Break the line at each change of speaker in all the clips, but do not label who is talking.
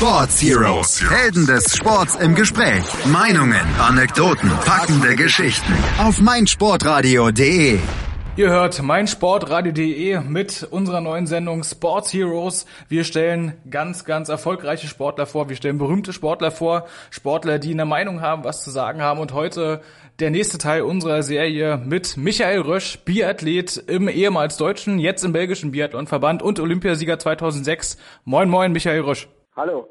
Sports Heroes. Helden des Sports im Gespräch. Meinungen, Anekdoten, packende Geschichten. Auf meinsportradio.de.
Ihr hört meinsportradio.de mit unserer neuen Sendung Sports Heroes. Wir stellen ganz, ganz erfolgreiche Sportler vor. Wir stellen berühmte Sportler vor. Sportler, die eine Meinung haben, was zu sagen haben. Und heute der nächste Teil unserer Serie mit Michael Rösch, Biathlet im ehemals deutschen, jetzt im belgischen Biathlonverband und Olympiasieger 2006. Moin, moin, Michael Rösch.
Hallo.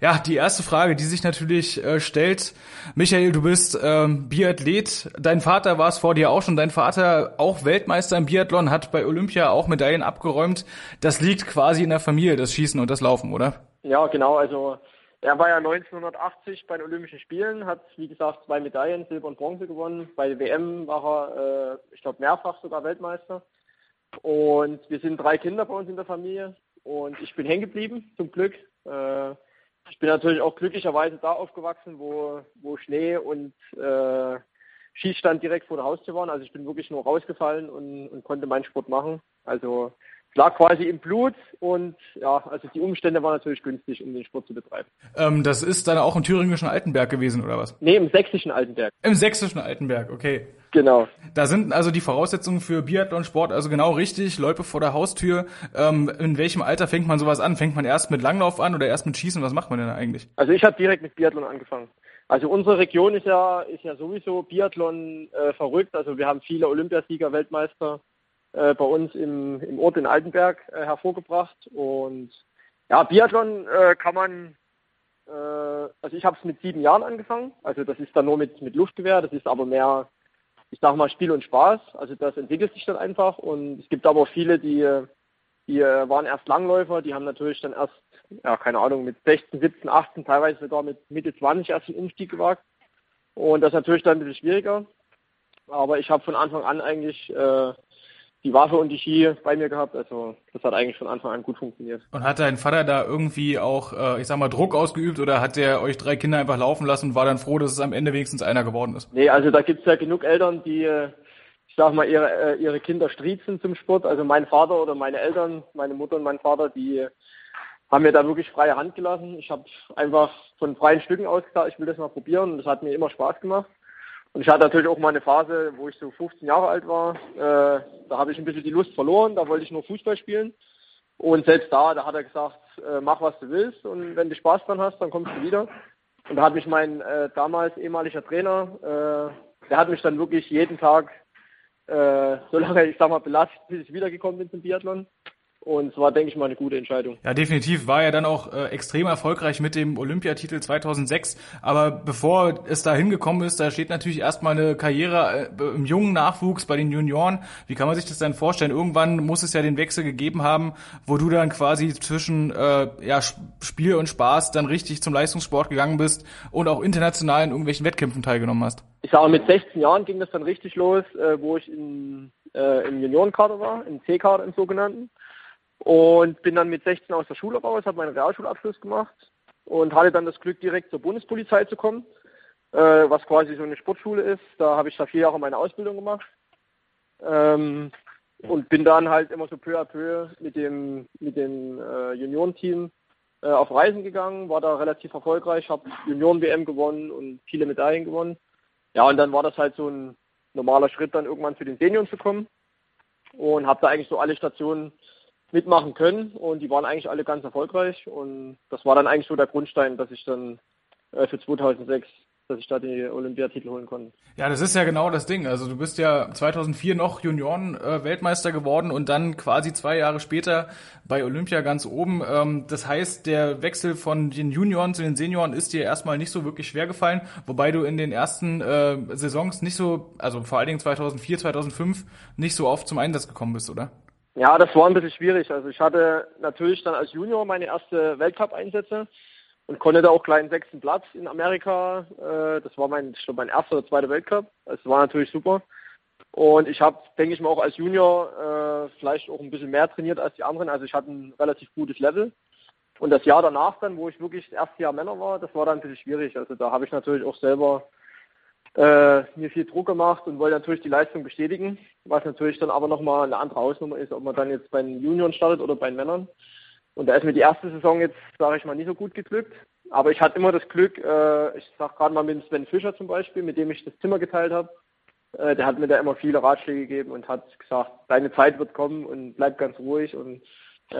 Ja, die erste Frage, die sich natürlich äh, stellt, Michael, du bist ähm, Biathlet, dein Vater war es vor dir auch schon, dein Vater auch Weltmeister im Biathlon, hat bei Olympia auch Medaillen abgeräumt. Das liegt quasi in der Familie, das Schießen und das Laufen, oder?
Ja, genau, also er war ja 1980 bei den Olympischen Spielen, hat wie gesagt zwei Medaillen, Silber und Bronze gewonnen. Bei der WM war er, äh, ich glaube, mehrfach sogar Weltmeister. Und wir sind drei Kinder bei uns in der Familie und ich bin hängen geblieben, zum Glück. Äh, ich bin natürlich auch glücklicherweise da aufgewachsen, wo, wo Schnee und äh, Schießstand direkt vor der Haustür waren. Also ich bin wirklich nur rausgefallen und, und konnte meinen Sport machen. Also lag quasi im Blut und ja, also die Umstände waren natürlich günstig, um den Sport zu betreiben.
Ähm, das ist dann auch im thüringischen Altenberg gewesen, oder was?
Nee, im sächsischen Altenberg.
Im sächsischen Altenberg, okay.
Genau.
Da sind also die Voraussetzungen für Biathlonsport also genau richtig, Loipe vor der Haustür. Ähm, in welchem Alter fängt man sowas an? Fängt man erst mit Langlauf an oder erst mit Schießen? Was macht man denn eigentlich?
Also ich habe direkt mit Biathlon angefangen. Also unsere Region ist ja ist ja sowieso Biathlon äh, verrückt. Also wir haben viele Olympiasieger, Weltmeister äh, bei uns im, im Ort in Altenberg äh, hervorgebracht. Und ja, Biathlon äh, kann man äh, also ich habe es mit sieben Jahren angefangen. Also das ist dann nur mit, mit Luftgewehr, das ist aber mehr ich sage mal, Spiel und Spaß. Also das entwickelt sich dann einfach. Und es gibt aber viele, die, die waren erst Langläufer, die haben natürlich dann erst, ja, keine Ahnung, mit 16, 17, 18, teilweise sogar mit Mitte 20 erst den Umstieg gewagt. Und das ist natürlich dann ein bisschen schwieriger. Aber ich habe von Anfang an eigentlich äh, die Waffe und die Ski bei mir gehabt. Also das hat eigentlich von Anfang an gut funktioniert.
Und hat dein Vater da irgendwie auch, äh, ich sag mal, Druck ausgeübt oder hat der euch drei Kinder einfach laufen lassen und war dann froh, dass es am Ende wenigstens einer geworden ist?
Nee, also da gibt's ja genug Eltern, die, äh, ich sag mal, ihre, äh, ihre Kinder striezen zum Sport. Also mein Vater oder meine Eltern, meine Mutter und mein Vater, die haben mir da wirklich freie Hand gelassen. Ich habe einfach von freien Stücken aus gesagt, ich will das mal probieren und das hat mir immer Spaß gemacht. Und ich hatte natürlich auch mal eine Phase, wo ich so 15 Jahre alt war. Äh, da habe ich ein bisschen die Lust verloren, da wollte ich nur Fußball spielen. Und selbst da, da hat er gesagt, äh, mach was du willst und wenn du Spaß dran hast, dann kommst du wieder. Und da hat mich mein äh, damals ehemaliger Trainer, äh, der hat mich dann wirklich jeden Tag, äh, so lange, ich sag mal, belastet, bis ich wiedergekommen bin zum Biathlon. Und es war, denke ich mal, eine gute Entscheidung.
Ja, definitiv. War ja dann auch äh, extrem erfolgreich mit dem Olympiatitel 2006. Aber bevor es da hingekommen ist, da steht natürlich erstmal eine Karriere äh, im jungen Nachwuchs bei den Junioren. Wie kann man sich das dann vorstellen? Irgendwann muss es ja den Wechsel gegeben haben, wo du dann quasi zwischen äh, ja, Spiel und Spaß dann richtig zum Leistungssport gegangen bist und auch international in irgendwelchen Wettkämpfen teilgenommen hast.
Ich sage, mit 16 Jahren ging das dann richtig los, äh, wo ich in, äh, im Juniorenkader war, im C-Kader im sogenannten. Und bin dann mit 16 aus der Schule raus, habe meinen Realschulabschluss gemacht und hatte dann das Glück, direkt zur Bundespolizei zu kommen, äh, was quasi so eine Sportschule ist. Da habe ich da vier Jahre meine Ausbildung gemacht. Ähm, und bin dann halt immer so peu à peu mit dem, mit dem äh, Juniorenteam äh, auf Reisen gegangen, war da relativ erfolgreich, habe Junioren-WM gewonnen und viele Medaillen gewonnen. Ja, und dann war das halt so ein normaler Schritt, dann irgendwann zu den Senioren zu kommen und habe da eigentlich so alle Stationen mitmachen können und die waren eigentlich alle ganz erfolgreich und das war dann eigentlich so der Grundstein, dass ich dann äh, für 2006 dass ich da die Olympiatitel holen konnte.
Ja, das ist ja genau das Ding. Also du bist ja 2004 noch Junioren-Weltmeister geworden und dann quasi zwei Jahre später bei Olympia ganz oben. Ähm, das heißt, der Wechsel von den Junioren zu den Senioren ist dir erstmal nicht so wirklich schwer gefallen, wobei du in den ersten äh, Saisons nicht so, also vor allen Dingen 2004, 2005, nicht so oft zum Einsatz gekommen bist, oder?
Ja, das war ein bisschen schwierig. Also ich hatte natürlich dann als Junior meine erste Weltcup-Einsätze und konnte da auch gleich einen sechsten Platz in Amerika. Äh, das war mein, ich glaube, mein erster oder zweiter Weltcup. Das war natürlich super. Und ich habe, denke ich mal, auch als Junior äh, vielleicht auch ein bisschen mehr trainiert als die anderen. Also ich hatte ein relativ gutes Level. Und das Jahr danach dann, wo ich wirklich das erste Jahr Männer war, das war dann ein bisschen schwierig. Also da habe ich natürlich auch selber äh, mir viel Druck gemacht und wollte natürlich die Leistung bestätigen, was natürlich dann aber nochmal eine andere Hausnummer ist, ob man dann jetzt bei den Junioren startet oder bei den Männern. Und da ist mir die erste Saison jetzt, sage ich mal, nicht so gut geglückt. Aber ich hatte immer das Glück, äh, ich sag gerade mal mit Sven Fischer zum Beispiel, mit dem ich das Zimmer geteilt habe, äh, der hat mir da immer viele Ratschläge gegeben und hat gesagt, deine Zeit wird kommen und bleib ganz ruhig und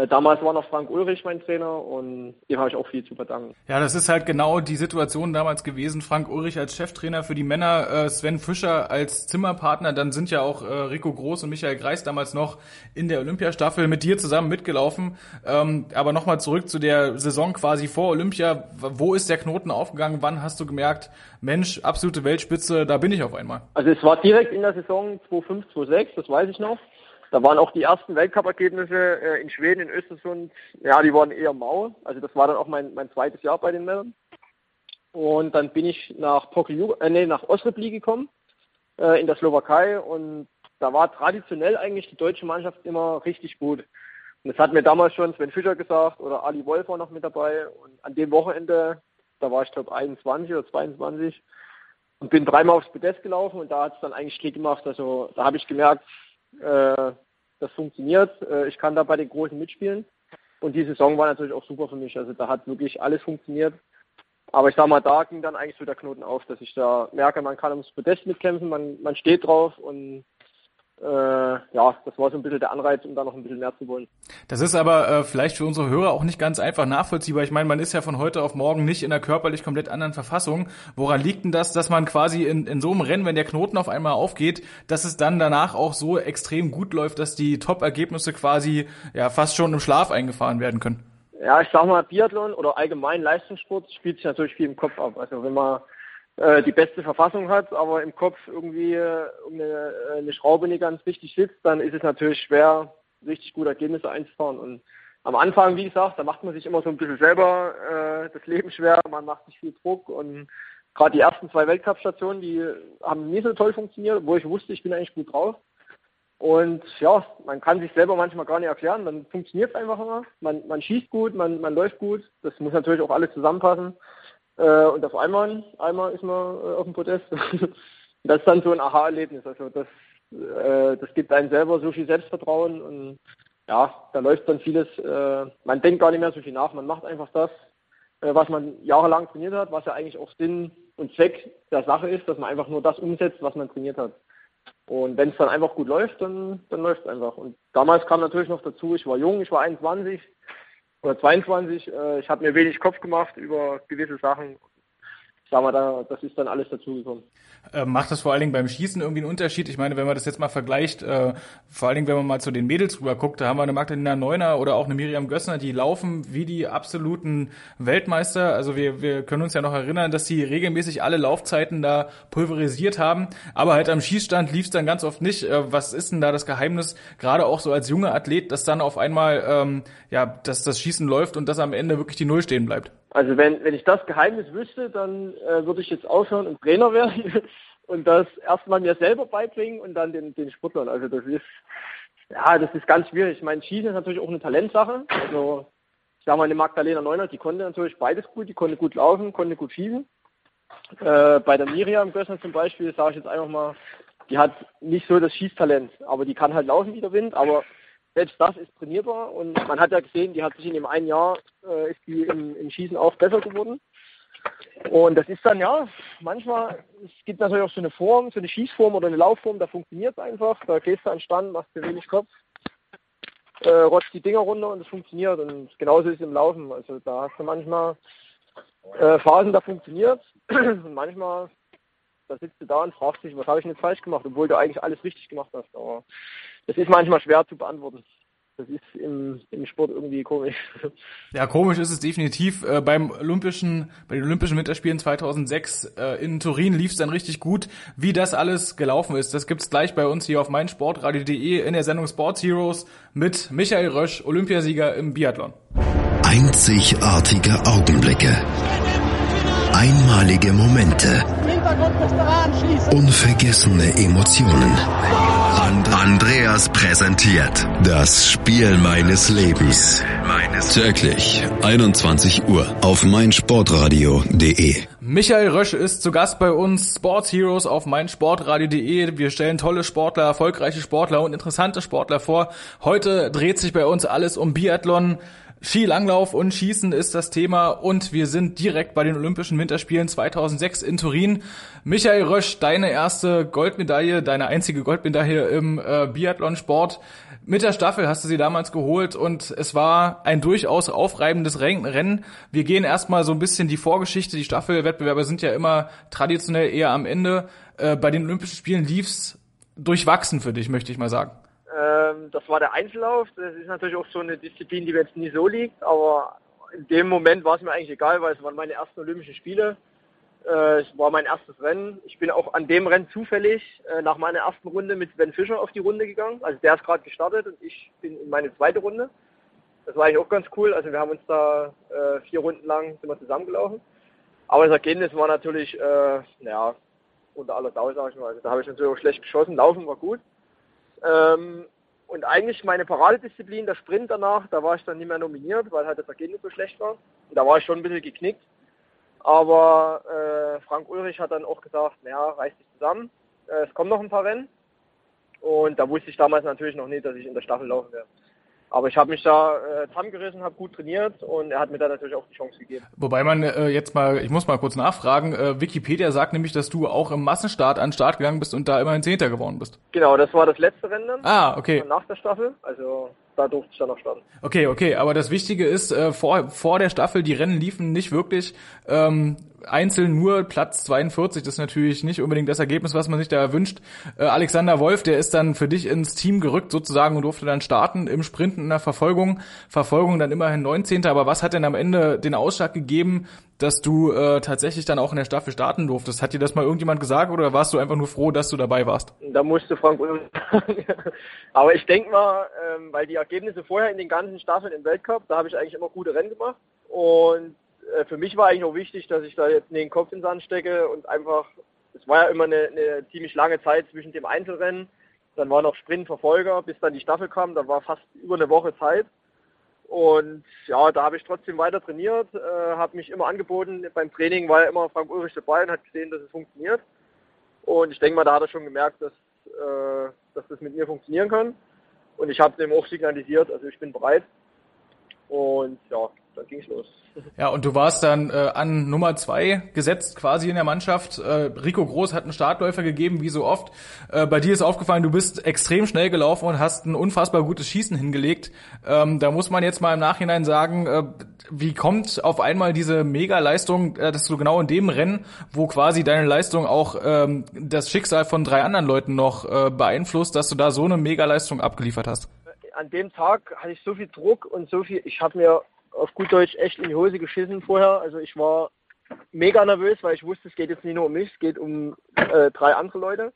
damals war noch Frank Ulrich mein Trainer und dem habe ich auch viel zu verdanken.
Ja, das ist halt genau die Situation damals gewesen. Frank Ulrich als Cheftrainer für die Männer, äh, Sven Fischer als Zimmerpartner, dann sind ja auch äh, Rico Groß und Michael Greis damals noch in der Olympiastaffel mit dir zusammen mitgelaufen. Ähm, aber nochmal zurück zu der Saison quasi vor Olympia. Wo ist der Knoten aufgegangen? Wann hast du gemerkt, Mensch, absolute Weltspitze, da bin ich auf einmal?
Also es war direkt in der Saison 2005, 2006, das weiß ich noch. Da waren auch die ersten Weltcup-Ergebnisse äh, in Schweden, in Östersund, ja, die waren eher mau. Also das war dann auch mein, mein zweites Jahr bei den Männern. Und dann bin ich nach Poklju, äh, nee, nach Osrebli gekommen, äh, in der Slowakei. Und da war traditionell eigentlich die deutsche Mannschaft immer richtig gut. Und das hat mir damals schon Sven Fischer gesagt oder Ali Wolf war noch mit dabei. Und an dem Wochenende, da war ich glaube 21 oder 22 und bin dreimal aufs Podest gelaufen und da hat es dann eigentlich Klick gemacht. Also da habe ich gemerkt, äh, das funktioniert. Äh, ich kann da bei den Großen mitspielen. Und die Saison war natürlich auch super für mich. Also da hat wirklich alles funktioniert. Aber ich sag mal, da ging dann eigentlich so der Knoten auf, dass ich da merke, man kann ums Podest mitkämpfen, man, man steht drauf und ja, das war so ein bisschen der Anreiz, um da noch ein bisschen mehr zu wollen.
Das ist aber äh, vielleicht für unsere Hörer auch nicht ganz einfach nachvollziehbar. Ich meine, man ist ja von heute auf morgen nicht in einer körperlich komplett anderen Verfassung. Woran liegt denn das, dass man quasi in, in so einem Rennen, wenn der Knoten auf einmal aufgeht, dass es dann danach auch so extrem gut läuft, dass die Top-Ergebnisse quasi ja fast schon im Schlaf eingefahren werden können?
Ja, ich sag mal, Biathlon oder allgemein Leistungssport spielt sich natürlich viel im Kopf ab. Also wenn man äh, die beste Verfassung hat, aber im Kopf irgendwie äh, eine, äh, eine Schraube nicht ganz richtig sitzt, dann ist es natürlich schwer, richtig gute Ergebnisse einzufahren. Und am Anfang, wie gesagt, da macht man sich immer so ein bisschen selber äh, das Leben schwer, man macht sich viel Druck und gerade die ersten zwei Weltcup-Stationen, die haben nie so toll funktioniert, wo ich wusste, ich bin eigentlich gut drauf. Und ja, man kann sich selber manchmal gar nicht erklären, dann funktioniert es einfach immer. Man, man schießt gut, man, man läuft gut, das muss natürlich auch alles zusammenpassen. Äh, und auf einmal, einmal ist man äh, auf dem Podest. das ist dann so ein Aha-Erlebnis. Also das, äh, das gibt einem selber so viel Selbstvertrauen und ja, da läuft dann vieles, äh, man denkt gar nicht mehr so viel nach, man macht einfach das, äh, was man jahrelang trainiert hat, was ja eigentlich auch Sinn und Zweck der Sache ist, dass man einfach nur das umsetzt, was man trainiert hat. Und wenn es dann einfach gut läuft, dann, dann läuft es einfach. Und damals kam natürlich noch dazu, ich war jung, ich war 21, oder 22. Äh, ich habe mir wenig Kopf gemacht über gewisse Sachen. Das ist dann alles dazugekommen.
Äh, macht das vor allen Dingen beim Schießen irgendwie einen Unterschied? Ich meine, wenn man das jetzt mal vergleicht, äh, vor allen Dingen, wenn man mal zu den Mädels rüber guckt, da haben wir eine Magdalena Neuner oder auch eine Miriam Gössner, die laufen wie die absoluten Weltmeister. Also wir, wir können uns ja noch erinnern, dass sie regelmäßig alle Laufzeiten da pulverisiert haben. Aber halt am Schießstand lief es dann ganz oft nicht. Äh, was ist denn da das Geheimnis, gerade auch so als junger Athlet, dass dann auf einmal ähm, ja, dass das Schießen läuft und dass am Ende wirklich die Null stehen bleibt?
Also wenn, wenn ich das Geheimnis wüsste, dann äh, würde ich jetzt aufhören und Trainer werden und das erstmal mir selber beibringen und dann den, den Sportlern. Also das ist, ja, das ist ganz schwierig. Ich meine, Schießen ist natürlich auch eine Talentsache. Also ich sage mal, eine Magdalena Neuner, die konnte natürlich beides gut, die konnte gut laufen, konnte gut schießen. Äh, bei der Miriam Gössner zum Beispiel, sage ich jetzt einfach mal, die hat nicht so das Schießtalent, aber die kann halt laufen wie der Wind, aber selbst das ist trainierbar und man hat ja gesehen, die hat sich in dem einen Jahr, äh, ist die im, im Schießen auch besser geworden. Und das ist dann ja, manchmal, es gibt natürlich auch so eine Form, so eine Schießform oder eine Laufform, da funktioniert es einfach. Da gehst du an Stand, machst dir wenig Kopf, äh, rotzt die Dinger runter und es funktioniert. Und genauso ist es im Laufen. Also da hast du manchmal äh, Phasen, da funktioniert und manchmal, da sitzt du da und fragst dich, was habe ich denn falsch gemacht, obwohl du eigentlich alles richtig gemacht hast. Aber das ist manchmal schwer zu beantworten. Das ist im, im Sport irgendwie komisch.
Ja, komisch ist es definitiv. Äh, beim Olympischen, bei den Olympischen Winterspielen 2006 äh, in Turin lief es dann richtig gut. Wie das alles gelaufen ist, das gibt's gleich bei uns hier auf meinsportradio.de in der Sendung Sports Heroes mit Michael Rösch, Olympiasieger im Biathlon.
Einzigartige Augenblicke. Einmalige Momente. Unvergessene Emotionen. Andreas präsentiert das Spiel meines Lebens. Täglich 21 Uhr auf meinsportradio.de.
Michael Rösch ist zu Gast bei uns, Sports Heroes auf meinsportradio.de. Wir stellen tolle Sportler, erfolgreiche Sportler und interessante Sportler vor. Heute dreht sich bei uns alles um Biathlon. Skilanglauf und Schießen ist das Thema und wir sind direkt bei den Olympischen Winterspielen 2006 in Turin. Michael Rösch, deine erste Goldmedaille, deine einzige Goldmedaille im äh, Biathlonsport. Mit der Staffel hast du sie damals geholt und es war ein durchaus aufreibendes Rennen. Wir gehen erstmal so ein bisschen die Vorgeschichte. Die Staffelwettbewerbe sind ja immer traditionell eher am Ende. Äh, bei den Olympischen Spielen lief's durchwachsen für dich, möchte ich mal sagen.
Ähm, das war der Einzellauf. Das ist natürlich auch so eine Disziplin, die mir jetzt nie so liegt, aber in dem Moment war es mir eigentlich egal, weil es waren meine ersten Olympischen Spiele. Äh, es war mein erstes Rennen. Ich bin auch an dem Rennen zufällig äh, nach meiner ersten Runde mit Sven Fischer auf die Runde gegangen. Also der ist gerade gestartet und ich bin in meine zweite Runde. Das war eigentlich auch ganz cool. Also wir haben uns da äh, vier Runden lang sind wir zusammengelaufen. Aber das Ergebnis war natürlich, äh, ja, unter aller Sau, sag ich mal. Also da habe ich natürlich auch schlecht geschossen. Laufen war gut. Ähm, und eigentlich meine Paradedisziplin, der Sprint danach, da war ich dann nicht mehr nominiert, weil halt das Ergebnis so schlecht war. Und da war ich schon ein bisschen geknickt. Aber äh, Frank Ulrich hat dann auch gesagt, naja, reiß dich zusammen. Äh, es kommen noch ein paar Rennen. Und da wusste ich damals natürlich noch nicht, dass ich in der Staffel laufen werde. Aber ich habe mich da äh, zusammengerissen, habe gut trainiert und er hat mir da natürlich auch die Chance gegeben.
Wobei man äh, jetzt mal, ich muss mal kurz nachfragen, äh, Wikipedia sagt nämlich, dass du auch im Massenstart an den Start gegangen bist und da immerhin Zehnter geworden bist.
Genau, das war das letzte Rennen.
Ah, okay.
Nach der Staffel, also da durfte ich dann noch starten.
Okay, okay, aber das Wichtige ist, äh, vor, vor der Staffel, die Rennen liefen nicht wirklich. Ähm, einzeln nur Platz 42. Das ist natürlich nicht unbedingt das Ergebnis, was man sich da wünscht. Äh, Alexander Wolf, der ist dann für dich ins Team gerückt sozusagen und durfte dann starten im Sprinten in der Verfolgung. Verfolgung dann immerhin 19. Aber was hat denn am Ende den Ausschlag gegeben, dass du äh, tatsächlich dann auch in der Staffel starten durftest? Hat dir das mal irgendjemand gesagt oder warst du einfach nur froh, dass du dabei warst?
Da musste Frank Aber ich denke mal, ähm, weil die Ergebnisse vorher in den ganzen Staffeln im Weltcup, da habe ich eigentlich immer gute Rennen gemacht. Und äh, für mich war eigentlich auch wichtig, dass ich da jetzt den Kopf ins Sand stecke und einfach, es war ja immer eine, eine ziemlich lange Zeit zwischen dem Einzelrennen, dann war noch Sprintverfolger, bis dann die Staffel kam, da war fast über eine Woche Zeit. Und ja, da habe ich trotzdem weiter trainiert, äh, habe mich immer angeboten. Beim Training war ja immer Frank Ulrich dabei und hat gesehen, dass es funktioniert. Und ich denke mal, da hat er schon gemerkt, dass, äh, dass das mit mir funktionieren kann. Und ich habe dem auch signalisiert, also ich bin bereit. Und ja, dann ging's los.
Ja, und du warst dann äh, an Nummer zwei gesetzt quasi in der Mannschaft. Äh, Rico Groß hat einen Startläufer gegeben, wie so oft. Äh, bei dir ist aufgefallen, du bist extrem schnell gelaufen und hast ein unfassbar gutes Schießen hingelegt. Ähm, da muss man jetzt mal im Nachhinein sagen, äh, wie kommt auf einmal diese Mega-Leistung, äh, dass du genau in dem Rennen, wo quasi deine Leistung auch ähm, das Schicksal von drei anderen Leuten noch äh, beeinflusst, dass du da so eine Mega-Leistung abgeliefert hast?
An dem Tag hatte ich so viel Druck und so viel, ich habe mir auf gut Deutsch echt in die Hose geschissen vorher. Also ich war mega nervös, weil ich wusste, es geht jetzt nicht nur um mich, es geht um äh, drei andere Leute.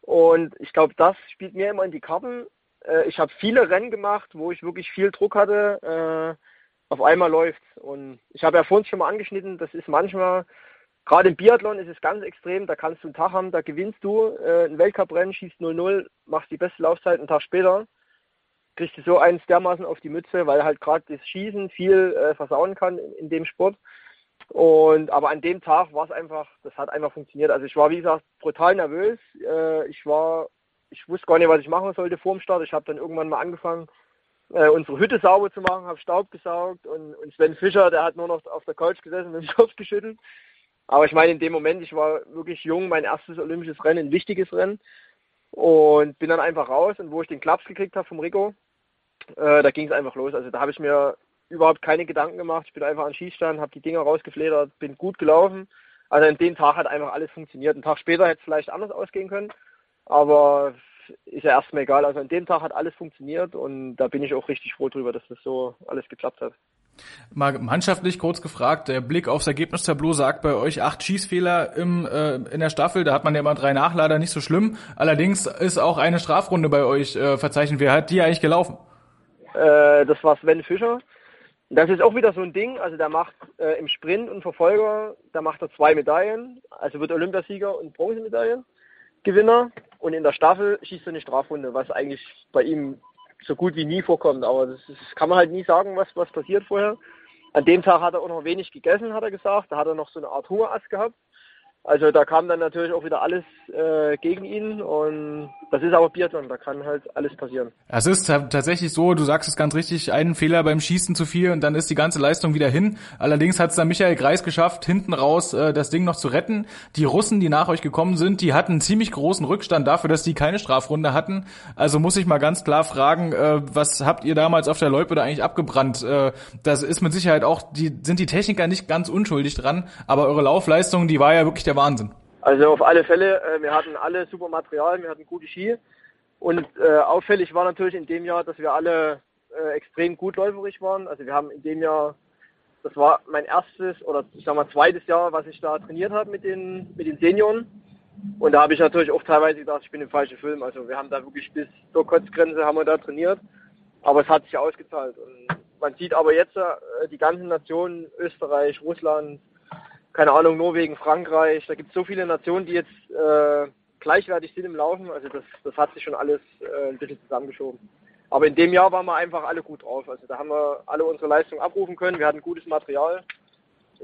Und ich glaube, das spielt mir immer in die Karten. Äh, ich habe viele Rennen gemacht, wo ich wirklich viel Druck hatte. Äh, auf einmal läuft's. Und ich habe ja vorhin schon mal angeschnitten, das ist manchmal, gerade im Biathlon ist es ganz extrem, da kannst du einen Tag haben, da gewinnst du äh, ein Weltcuprennen, schießt 0-0, machst die beste Laufzeit einen Tag später kriegst du so eins dermaßen auf die Mütze, weil halt gerade das Schießen viel äh, versauen kann in, in, dem Sport. Und aber an dem Tag war es einfach, das hat einfach funktioniert. Also ich war wie gesagt brutal nervös. Äh, ich war, ich wusste gar nicht, was ich machen sollte vor dem Start. Ich habe dann irgendwann mal angefangen, äh, unsere Hütte sauber zu machen, habe Staub gesaugt und, und Sven Fischer, der hat nur noch auf der Couch gesessen und den Kopf geschüttelt. Aber ich meine, in dem Moment, ich war wirklich jung, mein erstes olympisches Rennen, ein wichtiges Rennen. Und bin dann einfach raus und wo ich den Klaps gekriegt habe vom Rico, äh, da ging es einfach los. Also da habe ich mir überhaupt keine Gedanken gemacht. Ich bin einfach an Schießstand, habe die Dinger rausgefledert, bin gut gelaufen. Also an dem Tag hat einfach alles funktioniert. Einen Tag später hätte es vielleicht anders ausgehen können, aber ist ja erstmal egal. Also an dem Tag hat alles funktioniert und da bin ich auch richtig froh drüber, dass das so alles geklappt hat.
Mal mannschaftlich kurz gefragt, der Blick aufs Ergebnistableau sagt bei euch acht Schießfehler im, äh, in der Staffel, da hat man ja immer drei Nachlader, nicht so schlimm. Allerdings ist auch eine Strafrunde bei euch äh, verzeichnet. Wer hat die eigentlich gelaufen?
Äh, das war Sven Fischer. Das ist auch wieder so ein Ding, also der macht äh, im Sprint und Verfolger, da macht er zwei Medaillen, also wird Olympiasieger und Bronzemedaillengewinner und in der Staffel schießt er eine Strafrunde, was eigentlich bei ihm so gut wie nie vorkommt, aber das, ist, kann man halt nie sagen, was, was passiert vorher. An dem Tag hat er auch noch wenig gegessen, hat er gesagt, da hat er noch so eine Art Hungerast gehabt Also da kam dann natürlich auch wieder alles äh, gegen ihn und das ist aber Biathlon, da kann halt alles passieren.
Es ist tatsächlich so, du sagst es ganz richtig, einen Fehler beim Schießen zu viel und dann ist die ganze Leistung wieder hin. Allerdings hat es dann Michael Greis geschafft, hinten raus äh, das Ding noch zu retten. Die Russen, die nach euch gekommen sind, die hatten einen ziemlich großen Rückstand dafür, dass die keine Strafrunde hatten. Also muss ich mal ganz klar fragen, äh, was habt ihr damals auf der Loipe da eigentlich abgebrannt? Äh, das ist mit Sicherheit auch, die sind die Techniker nicht ganz unschuldig dran, aber eure Laufleistung, die war ja wirklich der Wahnsinn.
Also auf alle Fälle, äh, wir hatten alle super Material, wir hatten gute Ski. Und äh, auffällig war natürlich in dem Jahr, dass wir alle äh, extrem gut läuferig waren. Also wir haben in dem Jahr, das war mein erstes oder ich sag mal zweites Jahr, was ich da trainiert habe mit den, mit den Senioren. Und da habe ich natürlich auch teilweise gedacht, ich bin im falschen Film. Also wir haben da wirklich bis zur Kotzgrenze haben wir da trainiert. Aber es hat sich ausgezahlt. Und man sieht aber jetzt äh, die ganzen Nationen, Österreich, Russland, keine Ahnung, Norwegen, Frankreich, da gibt es so viele Nationen, die jetzt äh, gleichwertig sind im Laufen. Also das, das hat sich schon alles äh, ein bisschen zusammengeschoben. Aber in dem Jahr waren wir einfach alle gut drauf. Also da haben wir alle unsere Leistung abrufen können. Wir hatten gutes Material.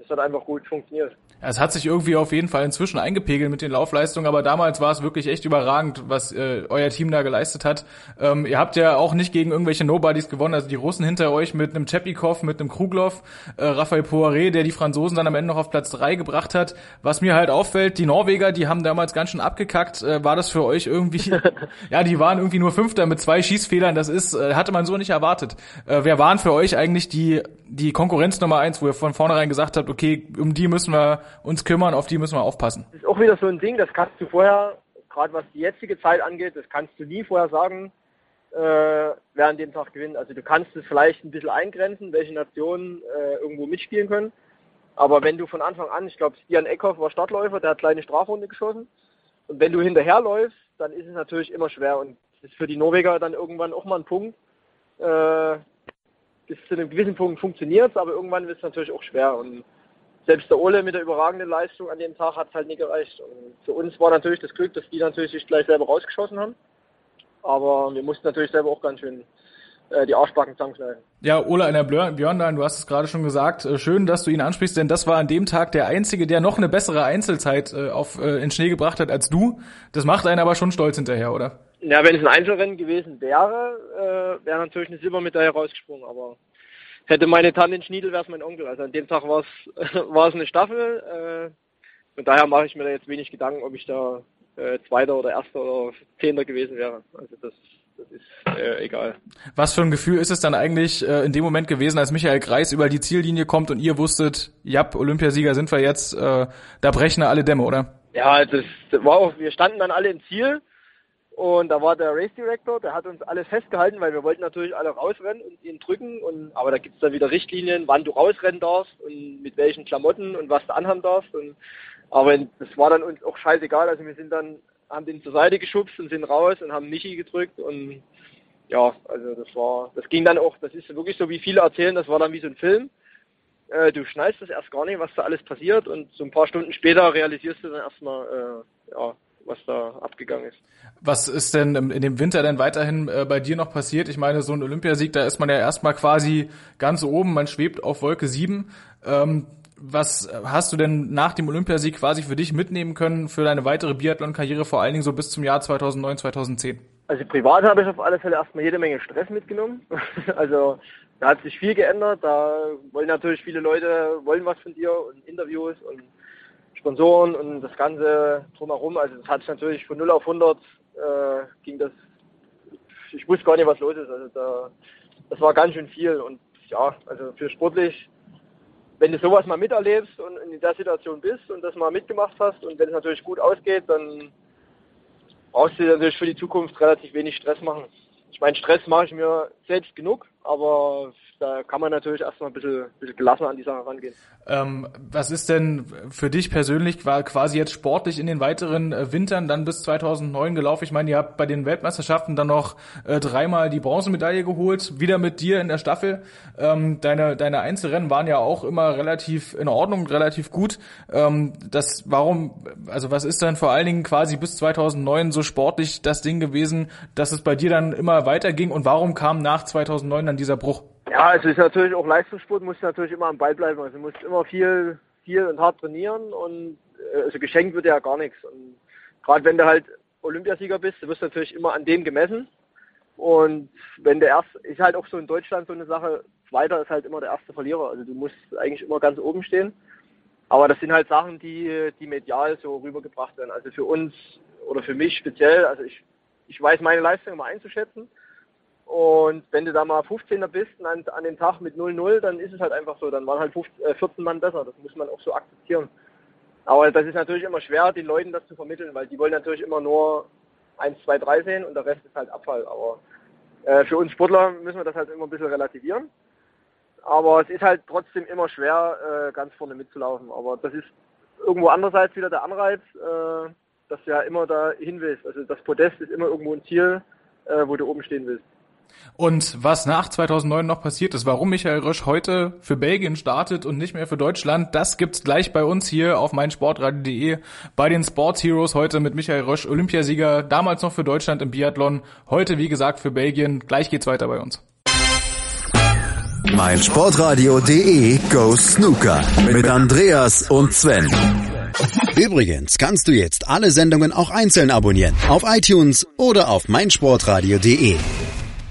Es hat einfach gut funktioniert.
Es hat sich irgendwie auf jeden Fall inzwischen eingepegelt mit den Laufleistungen, aber damals war es wirklich echt überragend, was äh, euer Team da geleistet hat. Ähm, ihr habt ja auch nicht gegen irgendwelche Nobodies gewonnen, also die Russen hinter euch mit einem Chepikov, mit einem Kruglov, äh, Raphael Poiré, der die Franzosen dann am Ende noch auf Platz drei gebracht hat. Was mir halt auffällt, die Norweger, die haben damals ganz schön abgekackt. Äh, war das für euch irgendwie, ja, die waren irgendwie nur Fünfter mit zwei Schießfehlern, das ist, äh, hatte man so nicht erwartet. Äh, wer waren für euch eigentlich die, die Konkurrenz Nummer eins, wo ihr von vornherein gesagt habt, okay, um die müssen wir uns kümmern, auf die müssen wir aufpassen.
Das ist auch wieder so ein Ding, das kannst du vorher, gerade was die jetzige Zeit angeht, das kannst du nie vorher sagen, äh, wer an dem Tag gewinnt. Also du kannst es vielleicht ein bisschen eingrenzen, welche Nationen äh, irgendwo mitspielen können. Aber wenn du von Anfang an, ich glaube, Stian Eckhoff war Startläufer, der hat kleine Strafrunde geschossen. Und wenn du hinterherläufst, dann ist es natürlich immer schwer. Und das ist für die Norweger dann irgendwann auch mal ein Punkt. Äh, bis zu einem gewissen Punkt funktioniert es, aber irgendwann wird es natürlich auch schwer. Und selbst der Ole mit der überragenden Leistung an dem Tag hat es halt nicht gereicht. Und für uns war natürlich das Glück, dass die natürlich sich gleich selber rausgeschossen haben. Aber wir mussten natürlich selber auch ganz schön äh, die Arschbacken zusammenkneifen.
Ja, Ola in der Björn, du hast es gerade schon gesagt. Äh, schön, dass du ihn ansprichst, denn das war an dem Tag der Einzige, der noch eine bessere Einzelzeit äh, auf, äh, in Schnee gebracht hat als du. Das macht einen aber schon stolz hinterher, oder?
Ja, wenn es ein Einzelrennen gewesen wäre, äh, wäre natürlich eine Silbermedaille rausgesprungen, aber hätte meine Tante in Schniedel, wäre es mein Onkel. Also an dem Tag war es war es eine Staffel. Äh, von daher mache ich mir da jetzt wenig Gedanken, ob ich da äh, Zweiter oder Erster oder Zehnter gewesen wäre. Also das, das ist äh, egal.
Was für ein Gefühl ist es dann eigentlich äh, in dem Moment gewesen, als Michael Kreis über die Ziellinie kommt und ihr wusstet, ja, Olympiasieger sind wir jetzt, äh, da brechen alle Dämme, oder?
Ja, das war auch, wir standen dann alle im Ziel und da war der Race Director, der hat uns alles festgehalten, weil wir wollten natürlich alle rausrennen und ihn drücken. Und, aber da gibt es dann wieder Richtlinien, wann du rausrennen darfst und mit welchen Klamotten und was du anhaben darfst. Und, aber das war dann uns auch scheißegal. Also wir sind dann, haben den zur Seite geschubst und sind raus und haben Michi gedrückt. Und ja, also das war, das ging dann auch, das ist wirklich so, wie viele erzählen, das war dann wie so ein Film. Äh, du schnallst das erst gar nicht, was da alles passiert. Und so ein paar Stunden später realisierst du dann erstmal, äh, ja, was da abgegangen ist.
Was ist denn in dem Winter denn weiterhin äh, bei dir noch passiert? Ich meine, so ein Olympiasieg, da ist man ja erstmal quasi ganz oben, man schwebt auf Wolke 7. Ähm, was hast du denn nach dem Olympiasieg quasi für dich mitnehmen können für deine weitere Biathlon-Karriere, vor allen Dingen so bis zum Jahr 2009, 2010?
Also privat habe ich auf alle Fälle erstmal jede Menge Stress mitgenommen. also da hat sich viel geändert. Da wollen natürlich viele Leute wollen was von dir und Interviews und Sponsoren und das Ganze drumherum. Also das hat sich natürlich von 0 auf 100 äh, ging das, ich wusste gar nicht, was los ist. Also da, das war ganz schön viel und ja, also für sportlich, wenn du sowas mal miterlebst und in der Situation bist und das mal mitgemacht hast und wenn es natürlich gut ausgeht, dann brauchst du natürlich für die Zukunft relativ wenig Stress machen. Ich meine, Stress mache ich mir selbst genug, aber da kann man natürlich erstmal ein bisschen, bisschen gelassen an die Sache rangehen.
Ähm, was ist denn für dich persönlich quasi jetzt sportlich in den weiteren äh, Wintern dann bis 2009 gelaufen? Ich meine, ihr habt bei den Weltmeisterschaften dann noch äh, dreimal die Bronzemedaille geholt, wieder mit dir in der Staffel. Ähm, deine, deine Einzelrennen waren ja auch immer relativ in Ordnung, relativ gut. Ähm, das, warum, also was ist dann vor allen Dingen quasi bis 2009 so sportlich das Ding gewesen, dass es bei dir dann immer weiterging und warum kam nach 2009 dann dieser Bruch?
Ja, es ist natürlich auch Leistungssport, muss natürlich immer am Ball bleiben. Also du musst immer viel, viel und hart trainieren und äh, also geschenkt wird ja gar nichts. Und gerade wenn du halt Olympiasieger bist, du wirst natürlich immer an dem gemessen. Und wenn der erste, ist halt auch so in Deutschland so eine Sache, Zweiter ist halt immer der erste Verlierer. Also du musst eigentlich immer ganz oben stehen. Aber das sind halt Sachen, die, die medial so rübergebracht werden. Also für uns oder für mich speziell, also ich, ich weiß meine Leistung immer einzuschätzen. Und wenn du da mal 15er bist an, an dem Tag mit 0-0, dann ist es halt einfach so. Dann waren halt 15, äh, 14 Mann besser. Das muss man auch so akzeptieren. Aber das ist natürlich immer schwer, den Leuten das zu vermitteln, weil die wollen natürlich immer nur 1, 2, 3 sehen und der Rest ist halt Abfall. Aber äh, für uns Sportler müssen wir das halt immer ein bisschen relativieren. Aber es ist halt trotzdem immer schwer, äh, ganz vorne mitzulaufen. Aber das ist irgendwo andererseits wieder der Anreiz, äh, dass du ja immer da hin willst. Also das Podest ist immer irgendwo ein Ziel, äh, wo du oben stehen willst.
Und was nach 2009 noch passiert ist, warum Michael Rösch heute für Belgien startet und nicht mehr für Deutschland, das gibt's gleich bei uns hier auf meinsportradio.de bei den Sports Heroes heute mit Michael Rösch, Olympiasieger, damals noch für Deutschland im Biathlon, heute wie gesagt für Belgien. Gleich geht's weiter bei uns
meinsportradio.de Go Snooker mit Andreas und Sven. Übrigens kannst du jetzt alle Sendungen auch einzeln abonnieren auf iTunes oder auf meinsportradio.de.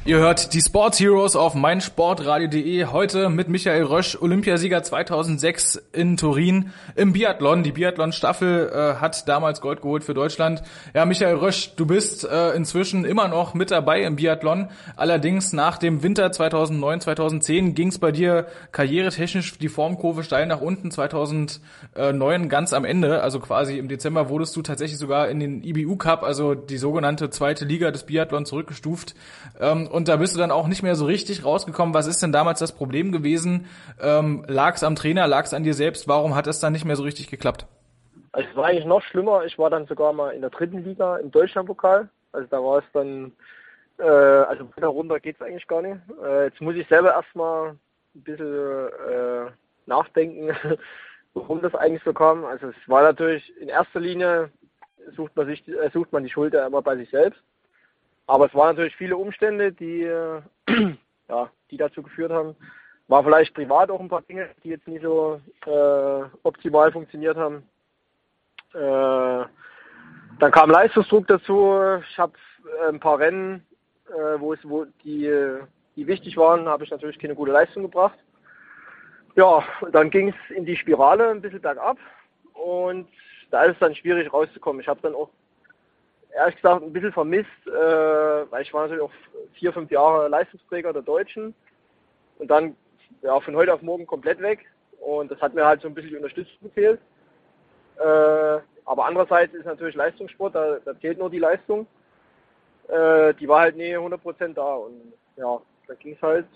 Ihr hört die Sports Heroes auf meinsportradio.de heute mit Michael Rösch, Olympiasieger 2006 in Turin im Biathlon. Die Biathlon-Staffel äh, hat damals Gold geholt für Deutschland. Ja, Michael Rösch, du bist äh, inzwischen immer noch mit dabei im Biathlon. Allerdings nach dem Winter 2009, 2010 ging es bei dir karrieretechnisch die Formkurve steil nach unten. 2009 ganz am Ende, also quasi im Dezember, wurdest du tatsächlich sogar in den IBU Cup, also die sogenannte zweite Liga des Biathlon, zurückgestuft. Ähm, und da bist du dann auch nicht mehr so richtig rausgekommen. Was ist denn damals das Problem gewesen? Ähm, lag es am Trainer, lag es an dir selbst? Warum hat es dann nicht mehr so richtig geklappt?
Es war eigentlich noch schlimmer. Ich war dann sogar mal in der dritten Liga im Deutschlandpokal. Also da war es dann, äh, also weiter runter geht es eigentlich gar nicht. Äh, jetzt muss ich selber erstmal ein bisschen äh, nachdenken, warum das eigentlich so kam. Also es war natürlich in erster Linie sucht man sich, äh, sucht man die Schuld ja immer bei sich selbst. Aber es waren natürlich viele Umstände, die, äh, ja, die dazu geführt haben. War vielleicht privat auch ein paar Dinge, die jetzt nicht so äh, optimal funktioniert haben. Äh, dann kam Leistungsdruck dazu. Ich habe äh, ein paar Rennen, äh, wo es, wo die, die wichtig waren, habe ich natürlich keine gute Leistung gebracht. Ja, dann ging es in die Spirale ein bisschen bergab und da ist es dann schwierig rauszukommen. Ich habe dann auch ehrlich gesagt ein bisschen vermisst, äh, weil ich war natürlich auch vier, fünf Jahre Leistungsträger der Deutschen und dann ja, von heute auf morgen komplett weg und das hat mir halt so ein bisschen die Unterstützung gefehlt. Äh, aber andererseits ist natürlich Leistungssport, da, da zählt nur die Leistung. Äh, die war halt nie 100% da und ja, da ging es halt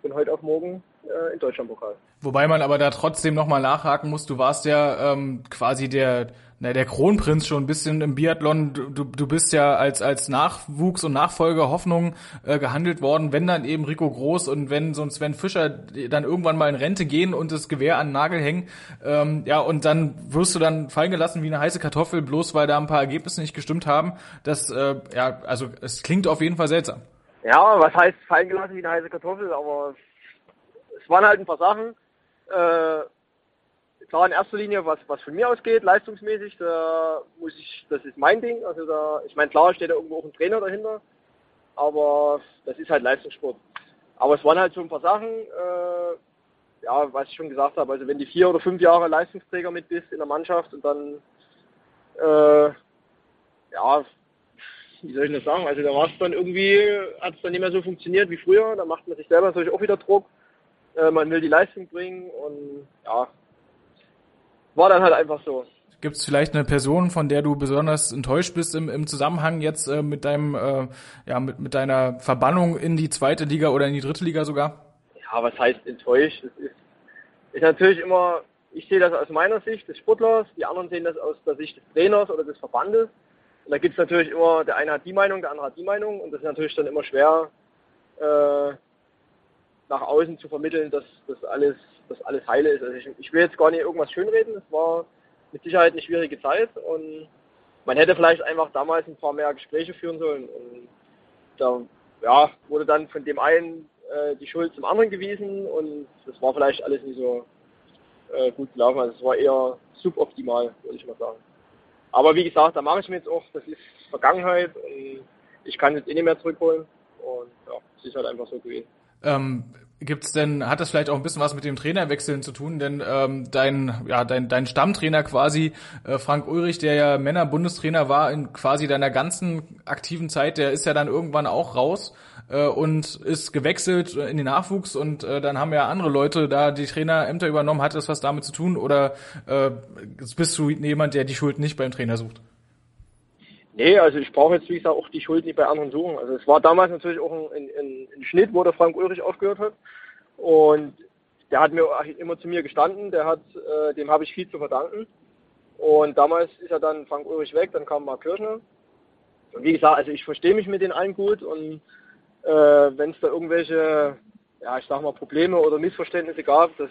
von heute auf morgen äh, in Deutschlandpokal.
Wobei man aber da trotzdem nochmal nachhaken muss, du warst ja ähm, quasi der na, der Kronprinz schon ein bisschen im Biathlon. Du, du bist ja als, als Nachwuchs und Nachfolger Hoffnung äh, gehandelt worden, wenn dann eben Rico Groß und wenn so ein Sven Fischer dann irgendwann mal in Rente gehen und das Gewehr an den Nagel hängen, ähm, ja, und dann wirst du dann fallen gelassen wie eine heiße Kartoffel, bloß weil da ein paar Ergebnisse nicht gestimmt haben. Das, äh, ja, also es klingt auf jeden Fall seltsam.
Ja, was heißt fallen gelassen wie eine heiße Kartoffel, aber es waren halt ein paar Sachen. Äh, klar in erster Linie, was, was von mir ausgeht, leistungsmäßig, da muss ich, das ist mein Ding. Also da, ich meine, klar steht da irgendwo auch ein Trainer dahinter, aber das ist halt Leistungssport. Aber es waren halt so ein paar Sachen, äh, ja, was ich schon gesagt habe, also wenn du vier oder fünf Jahre Leistungsträger mit bist in der Mannschaft und dann, äh, ja, wie soll ich das sagen, also da war es dann irgendwie, hat es dann nicht mehr so funktioniert wie früher, da macht man sich selber natürlich auch wieder Druck, äh, man will die Leistung bringen und ja, war dann halt einfach so.
Gibt es vielleicht eine Person, von der du besonders enttäuscht bist im, im Zusammenhang jetzt äh, mit deinem, äh, ja, mit, mit deiner Verbannung in die zweite Liga oder in die dritte Liga sogar?
Ja, was heißt enttäuscht? Das ist, ist natürlich immer, ich sehe das aus meiner Sicht des Sportlers, die anderen sehen das aus der Sicht des Trainers oder des Verbandes. Und da gibt es natürlich immer, der eine hat die Meinung, der andere hat die Meinung und das ist natürlich dann immer schwer, äh, nach außen zu vermitteln, dass das alles dass alles heile ist. Also ich, ich will jetzt gar nicht irgendwas schönreden. Es war mit Sicherheit eine schwierige Zeit und man hätte vielleicht einfach damals ein paar mehr Gespräche führen sollen. Und da ja, wurde dann von dem einen äh, die Schuld zum anderen gewiesen und das war vielleicht alles nicht so äh, gut gelaufen. Also es war eher suboptimal, würde ich mal sagen. Aber wie gesagt, da mache ich mir jetzt auch, das ist Vergangenheit und ich kann jetzt eh nicht mehr zurückholen. Und ja, es ist halt einfach so gewesen.
Ähm, Gibt's denn, hat das vielleicht auch ein bisschen was mit dem Trainerwechseln zu tun? Denn ähm, dein, ja, dein, dein Stammtrainer quasi, äh, Frank Ulrich, der ja Männer-Bundestrainer war in quasi deiner ganzen aktiven Zeit, der ist ja dann irgendwann auch raus äh, und ist gewechselt in den Nachwuchs und äh, dann haben ja andere Leute da die Trainerämter übernommen. Hat das was damit zu tun oder äh, bist du jemand, der die Schuld nicht beim Trainer sucht?
Nee, also ich brauche jetzt, wie gesagt, auch die Schuld nicht bei anderen suchen. Also es war damals natürlich auch ein, ein, ein Schnitt, wo der Frank Ulrich aufgehört hat. Und der hat mir immer zu mir gestanden, der hat, äh, dem habe ich viel zu verdanken. Und damals ist er dann Frank Ulrich weg, dann kam Mark Kirchner. Und wie gesagt, also ich verstehe mich mit den allen gut und äh, wenn es da irgendwelche, ja ich sag mal, Probleme oder Missverständnisse gab, das,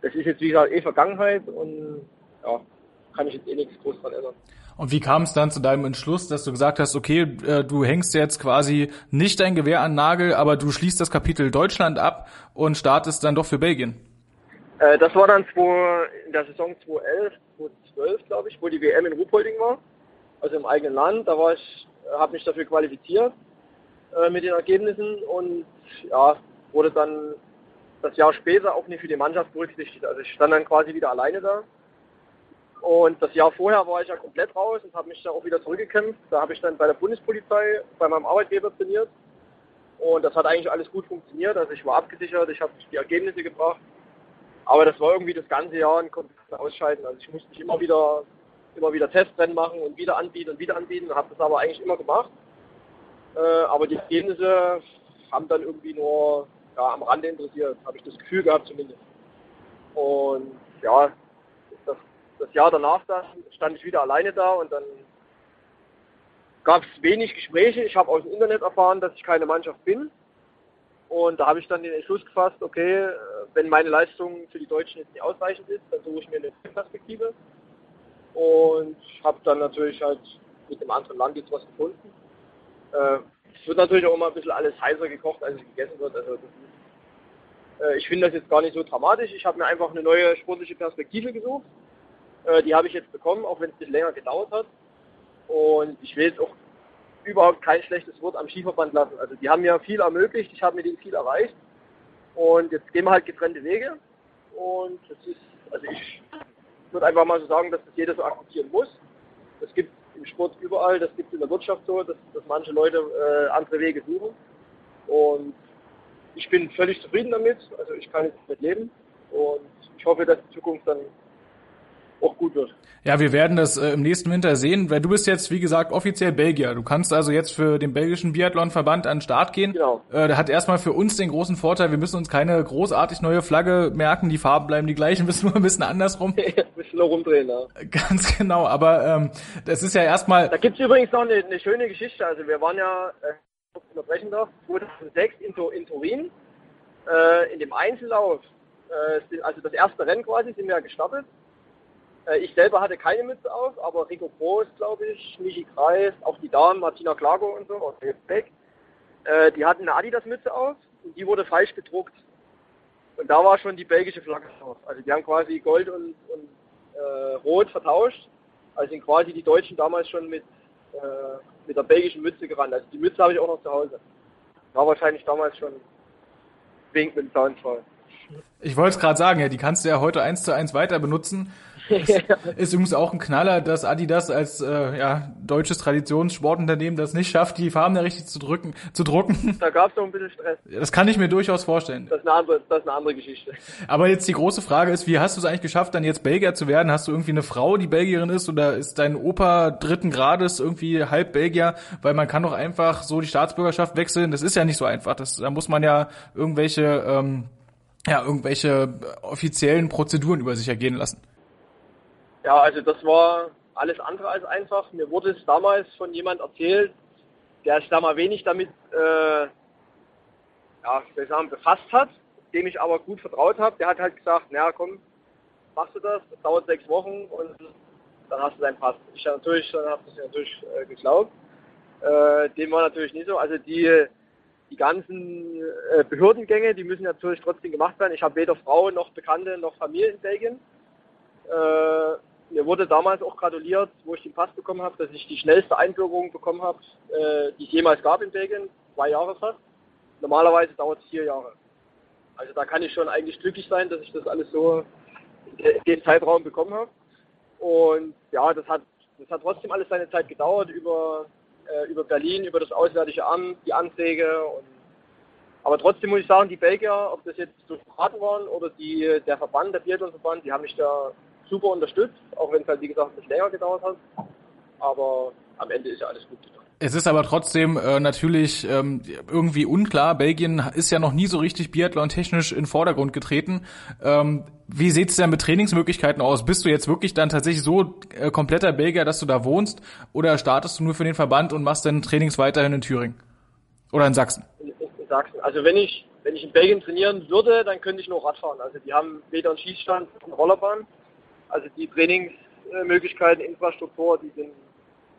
das ist jetzt wie gesagt eh Vergangenheit und ja, kann ich jetzt eh nichts groß dran ändern.
Und wie kam es dann zu deinem Entschluss, dass du gesagt hast, okay, äh, du hängst jetzt quasi nicht dein Gewehr an Nagel, aber du schließt das Kapitel Deutschland ab und startest dann doch für Belgien?
Äh, das war dann in der Saison 2011, 2012, glaube ich, wo die WM in Ruhpolding war, also im eigenen Land. Da war ich, habe mich dafür qualifiziert äh, mit den Ergebnissen und ja, wurde dann das Jahr später auch nicht für die Mannschaft berücksichtigt. Also ich stand dann quasi wieder alleine da und das Jahr vorher war ich ja komplett raus und habe mich da auch wieder zurückgekämpft. Da habe ich dann bei der Bundespolizei bei meinem Arbeitgeber trainiert. Und das hat eigentlich alles gut funktioniert. Also ich war abgesichert, ich habe die Ergebnisse gebracht. Aber das war irgendwie das ganze Jahr ein komplettes Ausscheiden. Also ich musste mich immer wieder, immer wieder Testrennen machen und wieder anbieten und wieder anbieten. Habe das aber eigentlich immer gemacht. Äh, aber die Ergebnisse haben dann irgendwie nur ja, am Rande interessiert, habe ich das Gefühl gehabt zumindest. Und ja, das Jahr danach dann stand ich wieder alleine da und dann gab es wenig Gespräche. Ich habe aus dem Internet erfahren, dass ich keine Mannschaft bin. Und da habe ich dann den Entschluss gefasst, okay, wenn meine Leistung für die Deutschen jetzt nicht ausreichend ist, dann suche ich mir eine Perspektive. Und habe dann natürlich halt mit dem anderen Land jetzt was gefunden. Äh, es wird natürlich auch immer ein bisschen alles heißer gekocht, als es gegessen wird. Also ist, äh, ich finde das jetzt gar nicht so dramatisch. Ich habe mir einfach eine neue sportliche Perspektive gesucht äh, die habe ich jetzt bekommen, auch wenn es ein bisschen länger gedauert hat. Und ich will jetzt auch überhaupt kein schlechtes Wort am Skiverband lassen. Also die haben mir viel ermöglicht, ich habe mit denen viel erreicht. Und jetzt gehen wir halt getrennte Wege. Und das ist, also ich würde einfach mal so sagen, dass das jeder so akzeptieren muss. Das gibt im Sport überall, das gibt es in der Wirtschaft so, dass, dass manche Leute äh, andere Wege suchen. Und ich bin völlig zufrieden damit. Also ich kann jetzt damit leben. Und ich hoffe, dass die Zukunft dann auch gut wird.
Ja, wir werden das äh, im nächsten Winter sehen, weil du bist jetzt, wie gesagt, offiziell Belgier. Du kannst also jetzt für den belgischen Biathlonverband an den Start gehen. Genau. Äh, der hat erstmal für uns den großen Vorteil, wir müssen uns keine großartig neue Flagge merken, die Farben bleiben die gleichen, müssen nur ein bisschen andersrum.
ein bisschen nur rumdrehen, ja.
Ganz genau, aber ähm, das ist ja erstmal...
Da gibt's übrigens noch eine, eine schöne Geschichte. Also wir waren ja, äh, unterbrechen darf, 2006 in, in Turin, äh, in dem Einzellauf, äh, also das erste Rennen quasi, sind wir ja gestartet äh, ich selber hatte keine Mütze auf, aber Rico Groß, glaube ich, Michi Kreis, auch die Damen, Martina Klago und so, aus Beck, äh, die hatten eine Adidas-Mütze auf und die wurde falsch gedruckt. Und da war schon die belgische Flagge drauf. Also die haben quasi Gold und, und äh, Rot vertauscht. Also sind quasi die Deutschen damals schon mit, äh, mit der belgischen Mütze gerannt. Also die Mütze habe ich auch noch zu Hause. War wahrscheinlich damals schon wink mit dem Zaunfall.
Ich wollte es gerade sagen, ja, die kannst du ja heute eins zu eins weiter benutzen. ist übrigens auch ein Knaller, dass Adidas als äh, ja, deutsches Traditionssportunternehmen das nicht schafft, die Farben da richtig zu drücken, zu drucken.
Da gab es noch ein bisschen Stress.
Das kann ich mir durchaus vorstellen.
Das ist, eine andere, das ist eine andere Geschichte.
Aber jetzt die große Frage ist, wie hast du es eigentlich geschafft, dann jetzt Belgier zu werden? Hast du irgendwie eine Frau, die Belgierin ist, oder ist dein Opa dritten Grades irgendwie halb Belgier? Weil man kann doch einfach so die Staatsbürgerschaft wechseln. Das ist ja nicht so einfach. Das, da muss man ja irgendwelche ähm, ja, irgendwelche offiziellen Prozeduren über sich ergehen lassen.
Ja, also das war alles andere als einfach. Mir wurde es damals von jemand erzählt, der sich da mal wenig damit äh, ja, sagen, befasst hat, dem ich aber gut vertraut habe. Der hat halt gesagt, naja komm, machst du das, das dauert sechs Wochen und dann hast du deinen Pass. Ich natürlich, dann habe ich natürlich äh, geglaubt. Äh, dem war natürlich nicht so. Also die die ganzen äh, Behördengänge, die müssen natürlich trotzdem gemacht werden. Ich habe weder Frau noch Bekannte noch Familie in Belgien. Äh, mir wurde damals auch gratuliert, wo ich den Pass bekommen habe, dass ich die schnellste Einbürgerung bekommen habe, äh, die es jemals gab in Belgien, zwei Jahre fast. Normalerweise dauert es vier Jahre. Also da kann ich schon eigentlich glücklich sein, dass ich das alles so in dem Zeitraum bekommen habe. Und ja, das hat, das hat trotzdem alles seine Zeit gedauert über, äh, über Berlin, über das Auswärtige Amt, die Anträge. Und, aber trotzdem muss ich sagen, die Belgier, ob das jetzt durch Beraten waren oder die, der Verband, der Biathlon-Verband, die haben mich da super unterstützt, auch wenn es halt wie gesagt nicht länger gedauert hat. Aber am Ende ist ja alles gut gegangen.
Es ist aber trotzdem äh, natürlich ähm, irgendwie unklar. Belgien ist ja noch nie so richtig Biathlon technisch in Vordergrund getreten. Ähm, wie sieht's denn mit Trainingsmöglichkeiten aus? Bist du jetzt wirklich dann tatsächlich so äh, kompletter Belgier, dass du da wohnst? Oder startest du nur für den Verband und machst dann Trainings weiterhin in Thüringen? Oder in Sachsen?
In, in Sachsen. Also wenn ich, wenn ich in Belgien trainieren würde, dann könnte ich nur Radfahren. Also die haben weder einen Schießstand noch eine Rollerbahn. Also die Trainingsmöglichkeiten, Infrastruktur, die sind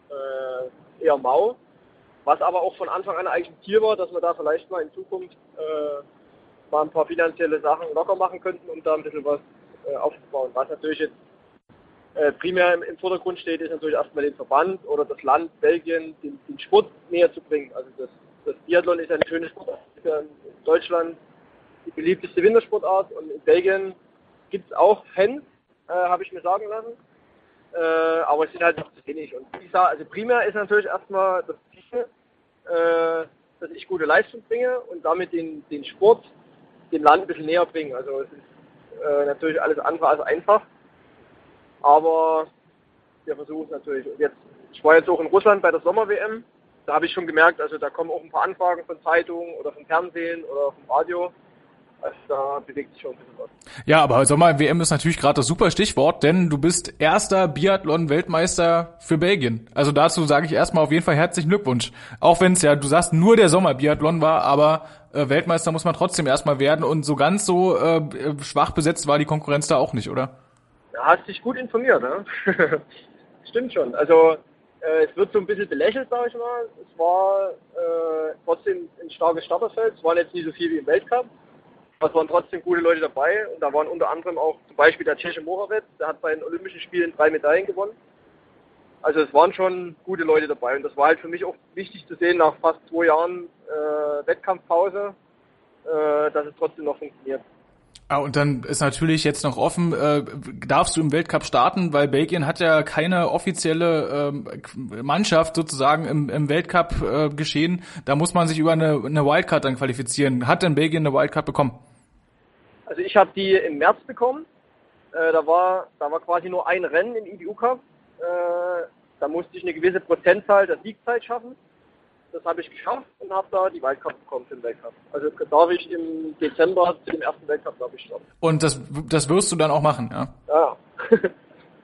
äh, eher mau. Was aber auch von Anfang an eigentlich ein Ziel war, dass wir da vielleicht mal in Zukunft äh, mal ein paar finanzielle Sachen locker machen könnten, um da ein bisschen was äh, aufzubauen. Was natürlich jetzt äh, primär im, Vordergrund steht, ist natürlich erstmal den Verband oder das Land Belgien den, den Sport näher zu bringen. Also das, das Biathlon ist eine schöne Sportart. in Deutschland die beliebteste Wintersportart und in Belgien gibt es auch Fans, äh, habe ich mir sagen lassen. Äh, aber es sind halt noch zu wenig. Und ich sage, also primär ist natürlich erstmal das Ziel, äh, dass ich gute Leistung bringe und damit den, den Sport dem Land ein bisschen näher bringen. Also es ist äh, natürlich alles andere als einfach. Aber wir versuchen es natürlich. Und jetzt, ich war jetzt auch in Russland bei der Sommer-WM. Da habe ich schon gemerkt, also da kommen auch ein paar Anfragen von Zeitungen oder vom Fernsehen oder vom Radio. Also da bewegt sich schon ein bisschen was.
Ja, aber Sommer-WM ist natürlich gerade das super Stichwort, denn du bist erster Biathlon-Weltmeister für Belgien. Also dazu sage ich erstmal auf jeden Fall herzlichen Glückwunsch. Auch wenn es ja, du sagst, nur der Sommer-Biathlon war, aber äh, Weltmeister muss man trotzdem erstmal werden und so ganz so äh, schwach besetzt war die Konkurrenz da auch nicht, oder?
Ja, hast dich gut informiert, ne? Stimmt schon. Also äh, es wird so ein bisschen belächelt, sage ich mal. Es war äh, trotzdem ein starkes Starterfeld. Es waren jetzt nicht so viel wie im Weltcup. Aber es waren trotzdem gute Leute dabei. Und da waren unter anderem auch zum Beispiel der Tscheche Moravec, der hat bei den Olympischen Spielen drei Medaillen gewonnen. Also es waren schon gute Leute dabei. Und das war halt für mich auch wichtig zu sehen, nach fast zwei Jahren äh, Wettkampfpause, äh, dass es trotzdem noch funktioniert.
Ah, und dann ist natürlich jetzt noch offen, äh, darfst du im Weltcup starten, weil Belgien hat ja keine offizielle äh, Mannschaft sozusagen im, im Weltcup äh, geschehen. Da muss man sich über eine, eine Wildcard dann qualifizieren. Hat denn Belgien eine Wildcard bekommen?
Also ich habe die im März bekommen. Äh, da war da war quasi nur ein Rennen im IBU Cup. Äh, da musste ich eine gewisse Prozentzahl der Siegzeit schaffen. Das habe ich geschafft und habe da die Wildcard bekommen für den Weltcup. Also darf ich im Dezember zu dem ersten Weltcup, glaube ich, starten.
Und das, das wirst du dann auch machen, ja?
Ja.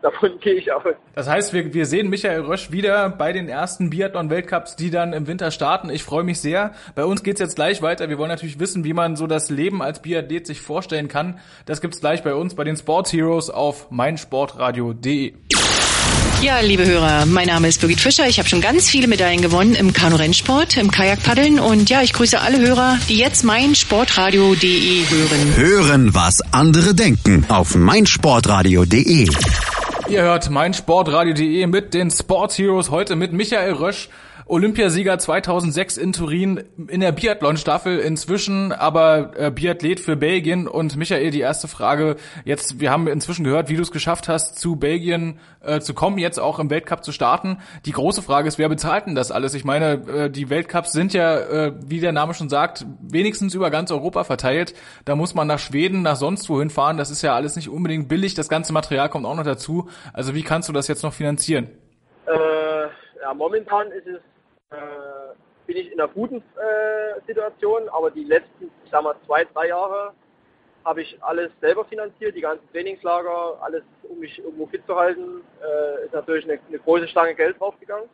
Davon gehe ich aus.
Das heißt, wir, wir sehen Michael Rösch wieder bei den ersten Biathlon-Weltcups, die dann im Winter starten. Ich freue mich sehr. Bei uns geht's jetzt gleich weiter. Wir wollen natürlich wissen, wie man so das Leben als Biathlet sich vorstellen kann. Das gibt's gleich bei uns bei den Sports Heroes auf meinsportradio.de.
Ja, liebe Hörer, mein Name ist Birgit Fischer. Ich habe schon ganz viele Medaillen gewonnen im Kanu-Rennsport, im Kajakpaddeln und ja, ich grüße alle Hörer, die jetzt mein Sportradio.de hören.
Hören, was andere denken auf meinsportradio.de.
Ihr hört meinsportradio.de mit den Sports Heroes heute mit Michael Rösch Olympiasieger 2006 in Turin in der Biathlon-Staffel inzwischen, aber äh, Biathlet für Belgien. Und Michael, die erste Frage jetzt, wir haben inzwischen gehört, wie du es geschafft hast, zu Belgien äh, zu kommen, jetzt auch im Weltcup zu starten. Die große Frage ist, wer bezahlt denn das alles? Ich meine, äh, die Weltcups sind ja, äh, wie der Name schon sagt, wenigstens über ganz Europa verteilt. Da muss man nach Schweden, nach sonst wohin fahren. Das ist ja alles nicht unbedingt billig. Das ganze Material kommt auch noch dazu. Also wie kannst du das jetzt noch finanzieren?
Äh, ja, momentan ist es äh, bin ich in einer guten äh, Situation, aber die letzten, ich sag mal, zwei, drei Jahre habe ich alles selber finanziert, die ganzen Trainingslager, alles, um mich irgendwo fit zu halten, äh, ist natürlich eine, eine, große Stange Geld draufgegangen.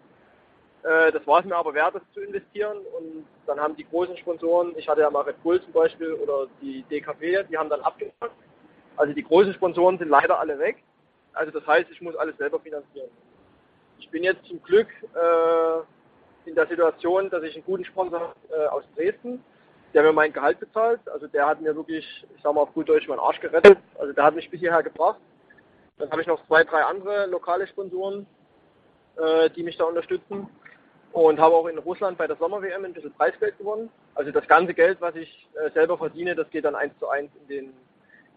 Äh, das war es mir aber wert, das zu investieren und dann haben die großen Sponsoren, ich hatte ja mal Red Bull zum Beispiel oder die DKP, die haben dann abgepackt. Also die großen Sponsoren sind leider alle weg. Also das heißt, ich muss alles selber finanzieren. Ich bin jetzt zum Glück äh, in der Situation, dass ich einen guten Sponsor äh, aus Dresden, der mir mein Gehalt bezahlt. Also der hat mir wirklich, ich sag mal auf gut Deutsch, meinen Arsch gerettet. Also der hat mich bis hierher gebracht. Dann habe ich noch zwei, drei andere lokale Sponsoren, äh, die mich da unterstützen. Und habe auch in Russland bei der Sommer-WM ein bisschen Preisgeld gewonnen. Also das ganze Geld, was ich äh, selber verdiene, das geht dann eins zu eins in, den,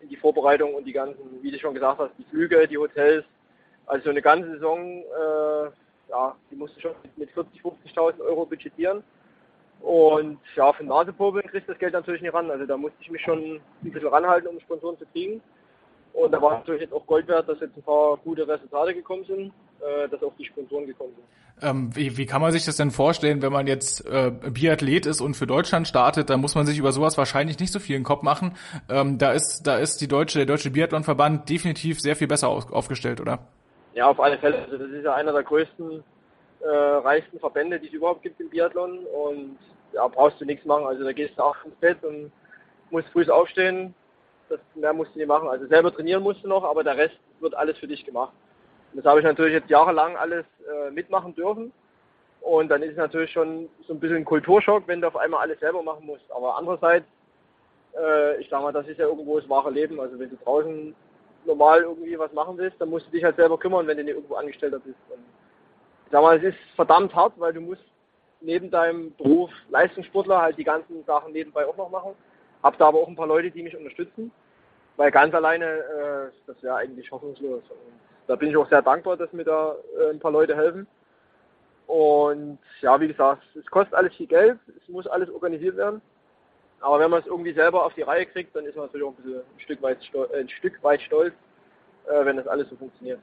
in die Vorbereitung und die ganzen, wie du schon gesagt hast, die Flüge, die Hotels. Also so eine ganze Saison, äh, ja, die musste schon mit 40, 50.000 Euro budgetieren. Und ja, für Nasepopeln kriegst du das Geld natürlich nicht ran. Also da musste ich mich schon ein bisschen ranhalten, um Sponsoren zu kriegen. Und da war natürlich jetzt auch Gold wert, dass jetzt ein paar gute Resultate gekommen sind, äh, dass auch die Sponsoren gekommen sind.
Ähm, wie, wie kann man sich das denn vorstellen, wenn man jetzt äh, Biathlet ist und für Deutschland startet, dann muss man sich über sowas wahrscheinlich nicht so viel in den Kopf machen. Ähm, da ist, da ist die deutsche, der deutsche Biathlonverband definitiv sehr viel besser auf, aufgestellt, oder?
Ja, auf alle Fälle. Also das ist ja einer der größten, äh, reichsten Verbände, die es überhaupt gibt im Biathlon. Und ja, brauchst du nichts machen. Also da gehst du auch ins Bett und musst früh aufstehen, das mehr musst du nicht machen. Also selber trainieren musst du noch, aber der Rest wird alles für dich gemacht. Und das habe ich natürlich jetzt jahrelang alles äh, mitmachen dürfen. Und dann ist es natürlich schon so ein bisschen ein Kulturschock, wenn du auf einmal alles selber machen musst. Aber andererseits, äh, ich sag mal, das ist ja irgendwo das wahre Leben. Also wenn du draußen normal irgendwie was machen willst, dann musst du dich halt selber kümmern, wenn du nicht irgendwo Angestellter bist. Und ich sag mal, es ist verdammt hart, weil du musst neben deinem Beruf Leistungssportler halt die ganzen Sachen nebenbei auch noch machen. Hab da aber auch ein paar Leute, die mich unterstützen, weil ganz alleine, äh, das wäre eigentlich hoffnungslos. Und da bin ich auch sehr dankbar, dass mir da äh, ein paar Leute helfen. Und ja, wie gesagt, es kostet alles viel Geld, es muss alles organisiert werden. Aber wenn man es irgendwie selber auf die Reihe kriegt, dann ist man natürlich auch ein, bisschen ein Stück weit, stolz, ein Stück weit stolz, äh, wenn das alles so funktioniert.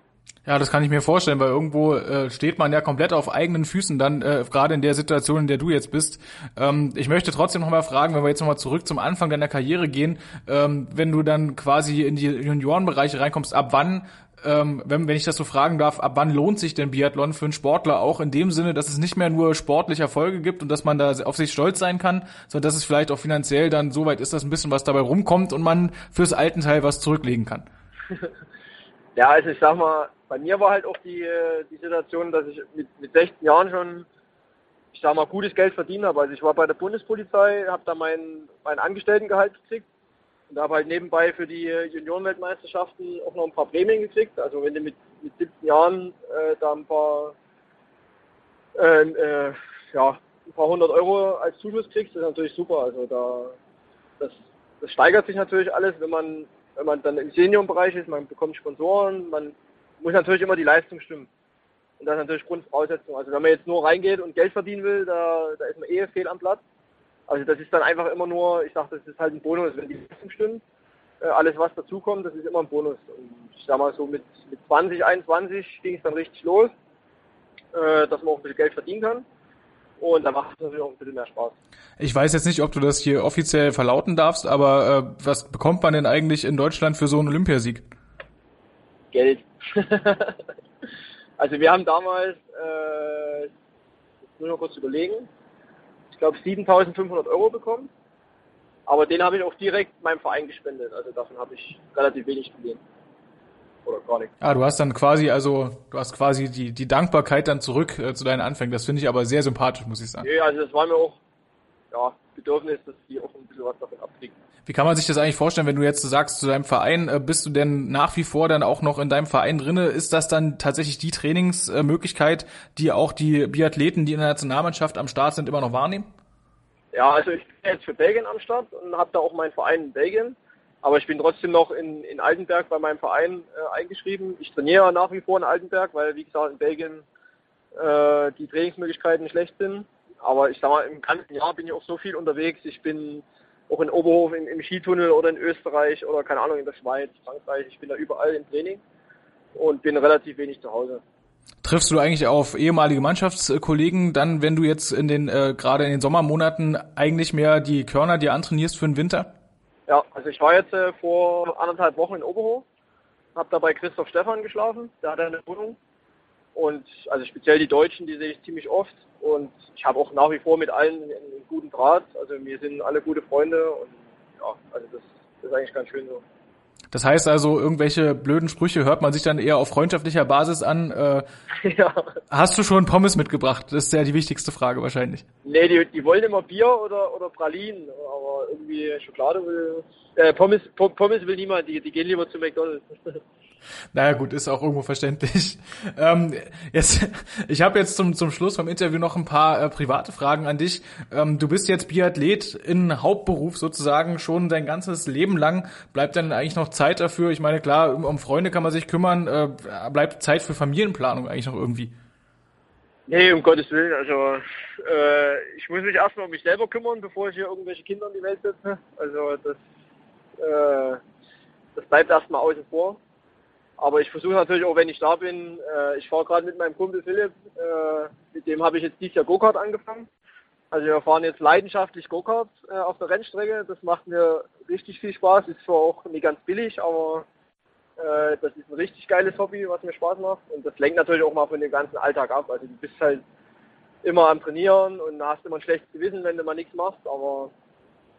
Ja, das kann ich mir vorstellen, weil irgendwo äh, steht man ja komplett auf eigenen Füßen dann, äh, gerade in der Situation, in der du jetzt bist. Ähm, ich möchte trotzdem noch mal fragen, wenn wir jetzt noch mal zurück zum Anfang deiner Karriere gehen, ähm, wenn du dann quasi in die Juniorenbereiche reinkommst, ab wann ähm, wenn, wenn ich das so fragen darf, ab wann lohnt sich denn Biathlon für einen Sportler auch in dem Sinne, dass es nicht mehr nur sportliche Erfolge gibt und dass man da auf sich stolz sein kann, sondern dass es vielleicht auch finanziell dann so weit ist, dass ein bisschen was dabei rumkommt und man fürs alten Teil was zurücklegen kann?
Ja, also ich sag mal, bei mir war halt auch die, äh, die Situation, dass ich mit, mit 16 Jahren schon, ich sag mal, gutes Geld verdient habe. Also ich war bei der Bundespolizei, habe da mein, mein Angestelltengehalt gekriegt und habe halt nebenbei für die Juniorenweltmeisterschaften auch noch ein paar Prämien gekriegt. Also wenn du mit, mit 17 Jahren äh, da ein paar, äh, äh, ja, ein paar hundert Euro als Zuschuss kriegst, ist natürlich super. Also da, das, das steigert sich natürlich alles, wenn man wenn man dann im Seniorenbereich ist, man bekommt Sponsoren, man muss natürlich immer die Leistung stimmen. Und das ist natürlich Grundvoraussetzung. Also wenn man jetzt nur reingeht und Geld verdienen will, da, da ist man eh fehl am Platz. Also das ist dann einfach immer nur, ich sage, das ist halt ein Bonus, wenn die Leistung stimmt. Äh, alles was dazukommt, das ist immer ein Bonus. Und ich sag mal so mit, mit 20, 21 ging es dann richtig los, äh, dass man auch ein bisschen Geld verdienen kann. Und da macht es natürlich auch ein bisschen mehr Spaß.
Ich weiß jetzt nicht, ob du das hier offiziell verlauten darfst, aber äh, was bekommt man denn eigentlich in Deutschland für so einen Olympiasieg?
Geld. also wir haben damals, äh, jetzt muss ich noch kurz überlegen, glaube 7.500 Euro bekommen. Aber den habe ich auch direkt meinem Verein gespendet. Also davon habe ich relativ wenig gesehen oder gar nichts.
Ah, du hast dann quasi, also du hast quasi die, die Dankbarkeit dann zurück äh, zu deinen Anfängen. Das finde ich aber sehr sympathisch, muss ich sagen.
Ja, also das war mir auch ja, Bedürfnis, dass die auch ein bisschen was davon abkriegen.
Wie kann man sich das eigentlich vorstellen, wenn du jetzt sagst zu deinem Verein, äh, bist du denn nach wie vor dann auch noch in deinem Verein drinne? Ist das dann tatsächlich die Trainingsmöglichkeit, die auch die Biathleten, die in der Nationalmannschaft am Start sind, immer noch wahrnehmen?
Ja, also ich bin jetzt für Belgien am Start und habe da auch meinen Verein in Belgien. Aber ich bin trotzdem noch in, in Altenberg bei meinem Verein äh, eingeschrieben. Ich trainiere nach wie vor in Altenberg, weil wie gesagt in Belgien äh, die Trainingsmöglichkeiten schlecht sind. Aber ich sag mal, im ganzen Jahr bin ich auch so viel unterwegs. Ich bin auch in Oberhof im, im Skitunnel oder in Österreich oder keine Ahnung in der Schweiz, Frankreich. Ich bin da überall im Training und bin relativ wenig zu Hause.
Triffst du eigentlich auf ehemalige Mannschaftskollegen dann, wenn du jetzt in den äh, gerade in den Sommermonaten eigentlich mehr die Körner dir antrainierst für den Winter?
Ja, also ich war jetzt äh, vor anderthalb Wochen in Oberhof, habe da bei Christoph Stefan geschlafen, der hat eine Wohnung. Und also speziell die Deutschen, die sehe ich ziemlich oft. Und ich habe auch nach wie vor mit allen einen guten Draht. Also wir sind alle gute Freunde und ja, also das, das ist eigentlich ganz schön so.
Das heißt also, irgendwelche blöden Sprüche hört man sich dann eher auf freundschaftlicher Basis an. Äh, ja. Hast du schon Pommes mitgebracht? Das ist ja die wichtigste Frage wahrscheinlich.
Nee, die, die wollen immer Bier oder, oder Pralinen, aber irgendwie Schokolade will, äh, Pommes, Pommes will niemand, die, die gehen lieber zu McDonalds.
Naja gut, ist auch irgendwo verständlich. Ähm, jetzt, ich habe jetzt zum, zum Schluss vom Interview noch ein paar äh, private Fragen an dich. Ähm, du bist jetzt Biathlet in Hauptberuf sozusagen schon dein ganzes Leben lang. Bleibt dann eigentlich noch Zeit dafür? Ich meine, klar, um, um Freunde kann man sich kümmern. Äh, bleibt Zeit für Familienplanung eigentlich noch irgendwie?
Nee, um Gottes Willen. Also äh, ich muss mich erstmal um mich selber kümmern, bevor ich hier irgendwelche Kinder in die Welt setze. Also das, äh, das bleibt erstmal außen vor. Aber ich versuche natürlich auch, wenn ich da bin, äh, ich fahre gerade mit meinem Kumpel Philipp, äh, mit dem habe ich jetzt dieses Jahr Go-Kart angefangen. Also wir fahren jetzt leidenschaftlich Go-Kart äh, auf der Rennstrecke. Das macht mir richtig viel Spaß. Ist zwar auch nicht ganz billig, aber äh, das ist ein richtig geiles Hobby, was mir Spaß macht. Und das lenkt natürlich auch mal von dem ganzen Alltag ab. Also du bist halt immer am Trainieren und hast immer ein schlechtes Gewissen, wenn du mal nichts machst. Aber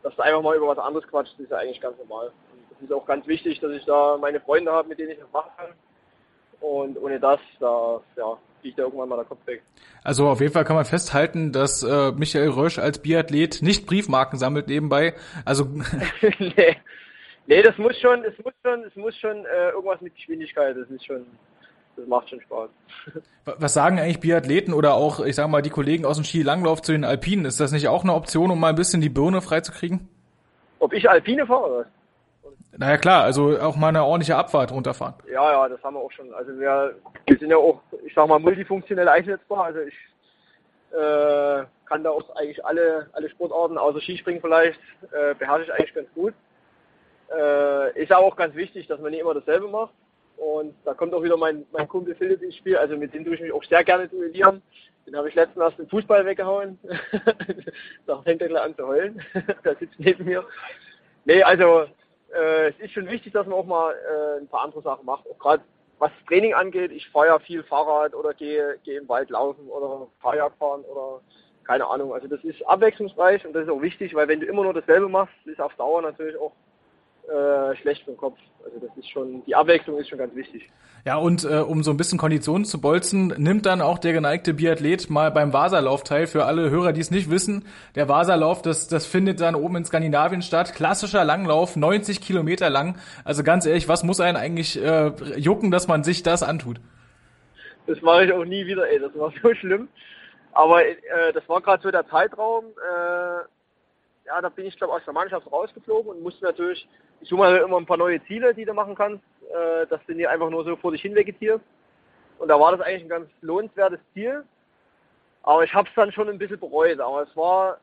dass du einfach mal über was anderes quatscht, ist ja eigentlich ganz normal ist auch ganz wichtig, dass ich da meine Freunde habe, mit denen ich das machen kann. Und ohne das, da ja, fliegt da irgendwann mal der Kopf weg.
Also auf jeden Fall kann man festhalten, dass äh, Michael Rösch als Biathlet nicht Briefmarken sammelt nebenbei. Also
nee. nee, das muss schon, es muss schon, es muss schon äh, irgendwas mit Geschwindigkeit. Das ist schon, das macht schon Spaß.
Was sagen eigentlich Biathleten oder auch, ich sag mal, die Kollegen aus dem Skilanglauf zu den Alpinen? Ist das nicht auch eine Option, um mal ein bisschen die Birne freizukriegen?
Ob ich Alpine fahre?
Naja klar, also auch mal eine ordentliche Abfahrt runterfahren.
Ja, ja, das haben wir auch schon. Also wir, wir sind ja auch, ich sag mal, multifunktionell einsetzbar. Also ich äh, kann da auch eigentlich alle, alle Sportarten, außer Skispringen vielleicht, äh, beherrsche ich eigentlich ganz gut. Äh, ist aber auch ganz wichtig, dass man nicht immer dasselbe macht. Und da kommt auch wieder mein, mein Kumpel Philipp ins Spiel, also mit dem tue ich mich auch sehr gerne duellieren. Den habe ich letztens erst den Fußball weggehauen. da fängt er gleich an zu heulen. der sitzt neben mir. Nee, also äh, es ist schon wichtig, dass man auch mal äh, ein paar andere Sachen macht. Auch gerade was das Training angeht, ich fahre ja viel Fahrrad oder gehe, gehe im Wald laufen oder Kajak fahren oder keine Ahnung. Also das ist abwechslungsreich und das ist auch wichtig, weil wenn du immer nur dasselbe machst, ist auf Dauer natürlich auch äh, schlecht für den Kopf. Also das ist schon, die Abwechslung ist schon ganz wichtig.
Ja, und äh, um so ein bisschen Konditionen zu bolzen, nimmt dann auch der geneigte Biathlet mal beim Vasalauf teil. Für alle Hörer, die es nicht wissen, der Vasalauf, das, das findet dann oben in Skandinavien statt. Klassischer Langlauf, 90 Kilometer lang. Also ganz ehrlich, was muss einen eigentlich äh, jucken, dass man sich das antut?
Das mache ich auch nie wieder, ey. Das war so schlimm. Aber äh, das war gerade so der Zeitraum. Äh, ja, da bin ich glaube aus der Mannschaft rausgeflogen und musste natürlich ich suche mal immer ein paar neue Ziele, die du machen kannst, äh, dass du nicht einfach nur so vor dich hin vegetierst. Und da war das eigentlich ein ganz lohnenswertes Ziel. Aber ich habe es dann schon ein bisschen bereut. Aber es war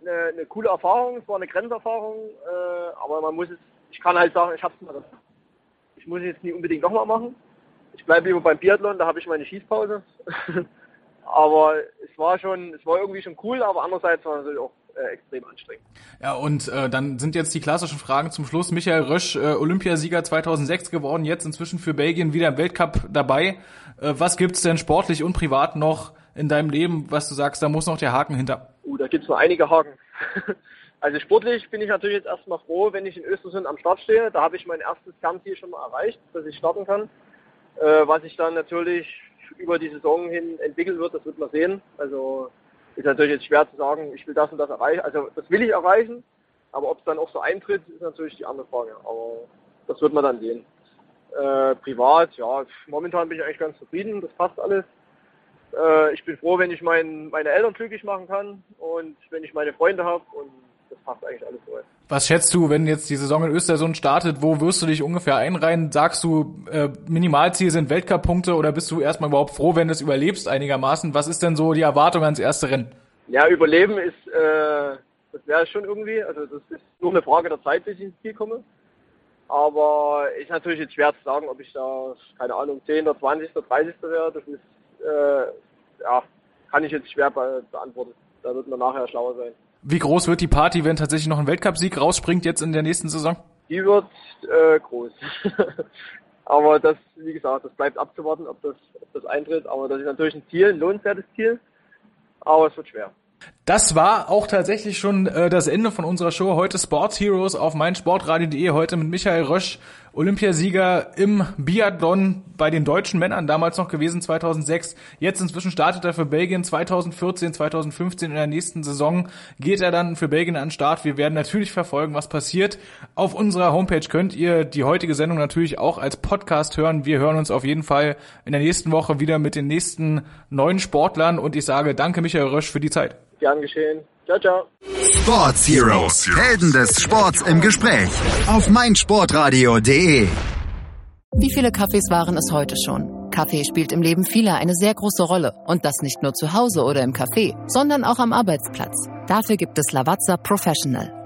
eine, eine, coole Erfahrung, es war eine Grenzerfahrung. Äh, aber man muss es, ich kann halt sagen, ich habe es mal. Ich muss es jetzt nicht unbedingt nochmal machen. Ich bleibe lieber beim Biathlon, da habe ich meine Schießpause. aber es war schon, es war irgendwie schon cool, aber andererseits war es natürlich auch äh, extrem anstrengend.
Ja, und äh, dann sind jetzt die klassischen Fragen zum Schluss. Michael Rösch, äh, Olympiasieger 2006 geworden, jetzt inzwischen für Belgien wieder im Weltcup dabei. Äh, was gibt's denn sportlich und privat noch in deinem Leben, was du sagst, da muss noch der Haken hinter?
Uh, da gibt's noch einige Haken. also sportlich bin ich natürlich jetzt erstmal froh, wenn ich in Östersund am Start stehe. Da habe ich mein erstes Kernziel schon mal erreicht, dass ich starten kann. Äh, was sich dann natürlich über die Saison hin entwickeln wird, das wird man sehen. Also ist natürlich jetzt schwer zu sagen, ich will das und das erreichen. Also das will ich erreichen, aber ob es dann auch so eintritt, ist natürlich die andere Frage. Aber das wird man dann sehen. Äh, privat, ja, momentan bin ich eigentlich ganz zufrieden, das passt alles. Äh, ich bin froh, wenn ich mein, meine Eltern glücklich machen kann und wenn ich meine Freunde habe und das passt eigentlich alles so.
Was schätzt du, wenn jetzt die Saison in Östersund startet, wo wirst du dich ungefähr einreihen? Sagst du, äh, Minimalziel sind Weltcup-Punkte oder bist du erstmal überhaupt froh, wenn du es überlebst einigermaßen? Was ist denn so die Erwartung ans erste Rennen?
Ja, überleben ist, äh, das wäre schon irgendwie, also das ist nur eine Frage der Zeit, bis ich ins Ziel komme. Aber ist natürlich jetzt schwer zu sagen, ob ich da, keine Ahnung, 10. oder 20. oder 30. wäre. Das ist, äh, ja, kann ich jetzt schwer beantworten. Da wird man nachher schlauer sein.
Wie groß wird die Party, wenn tatsächlich noch ein Weltcupsieg rausspringt jetzt in der nächsten Saison?
Die wird äh, groß. Aber das, wie gesagt, das bleibt abzuwarten, ob das, ob das eintritt. Aber das ist natürlich ein Ziel, ein lohnenswertes Ziel. Aber es wird schwer.
Das war auch tatsächlich schon äh, das Ende von unserer Show. Heute Sports Heroes auf meinsportradio.de. Heute mit Michael Rösch, Olympiasieger im Biathlon bei den deutschen Männern, damals noch gewesen 2006. Jetzt inzwischen startet er für Belgien 2014, 2015 in der nächsten Saison geht er dann für Belgien an den Start. Wir werden natürlich verfolgen, was passiert. Auf unserer Homepage könnt ihr die heutige Sendung natürlich auch als Podcast hören. Wir hören uns auf jeden Fall in der nächsten Woche wieder mit den nächsten neuen Sportlern und ich sage danke Michael Rösch für die Zeit.
Gern geschehen. Ciao, ciao.
Sports Heroes, Helden des Sports im Gespräch auf meinsportradio.de.
Wie viele Kaffees waren es heute schon? Kaffee spielt im Leben vieler eine sehr große Rolle. Und das nicht nur zu Hause oder im Café, sondern auch am Arbeitsplatz. Dafür gibt es Lavazza Professional.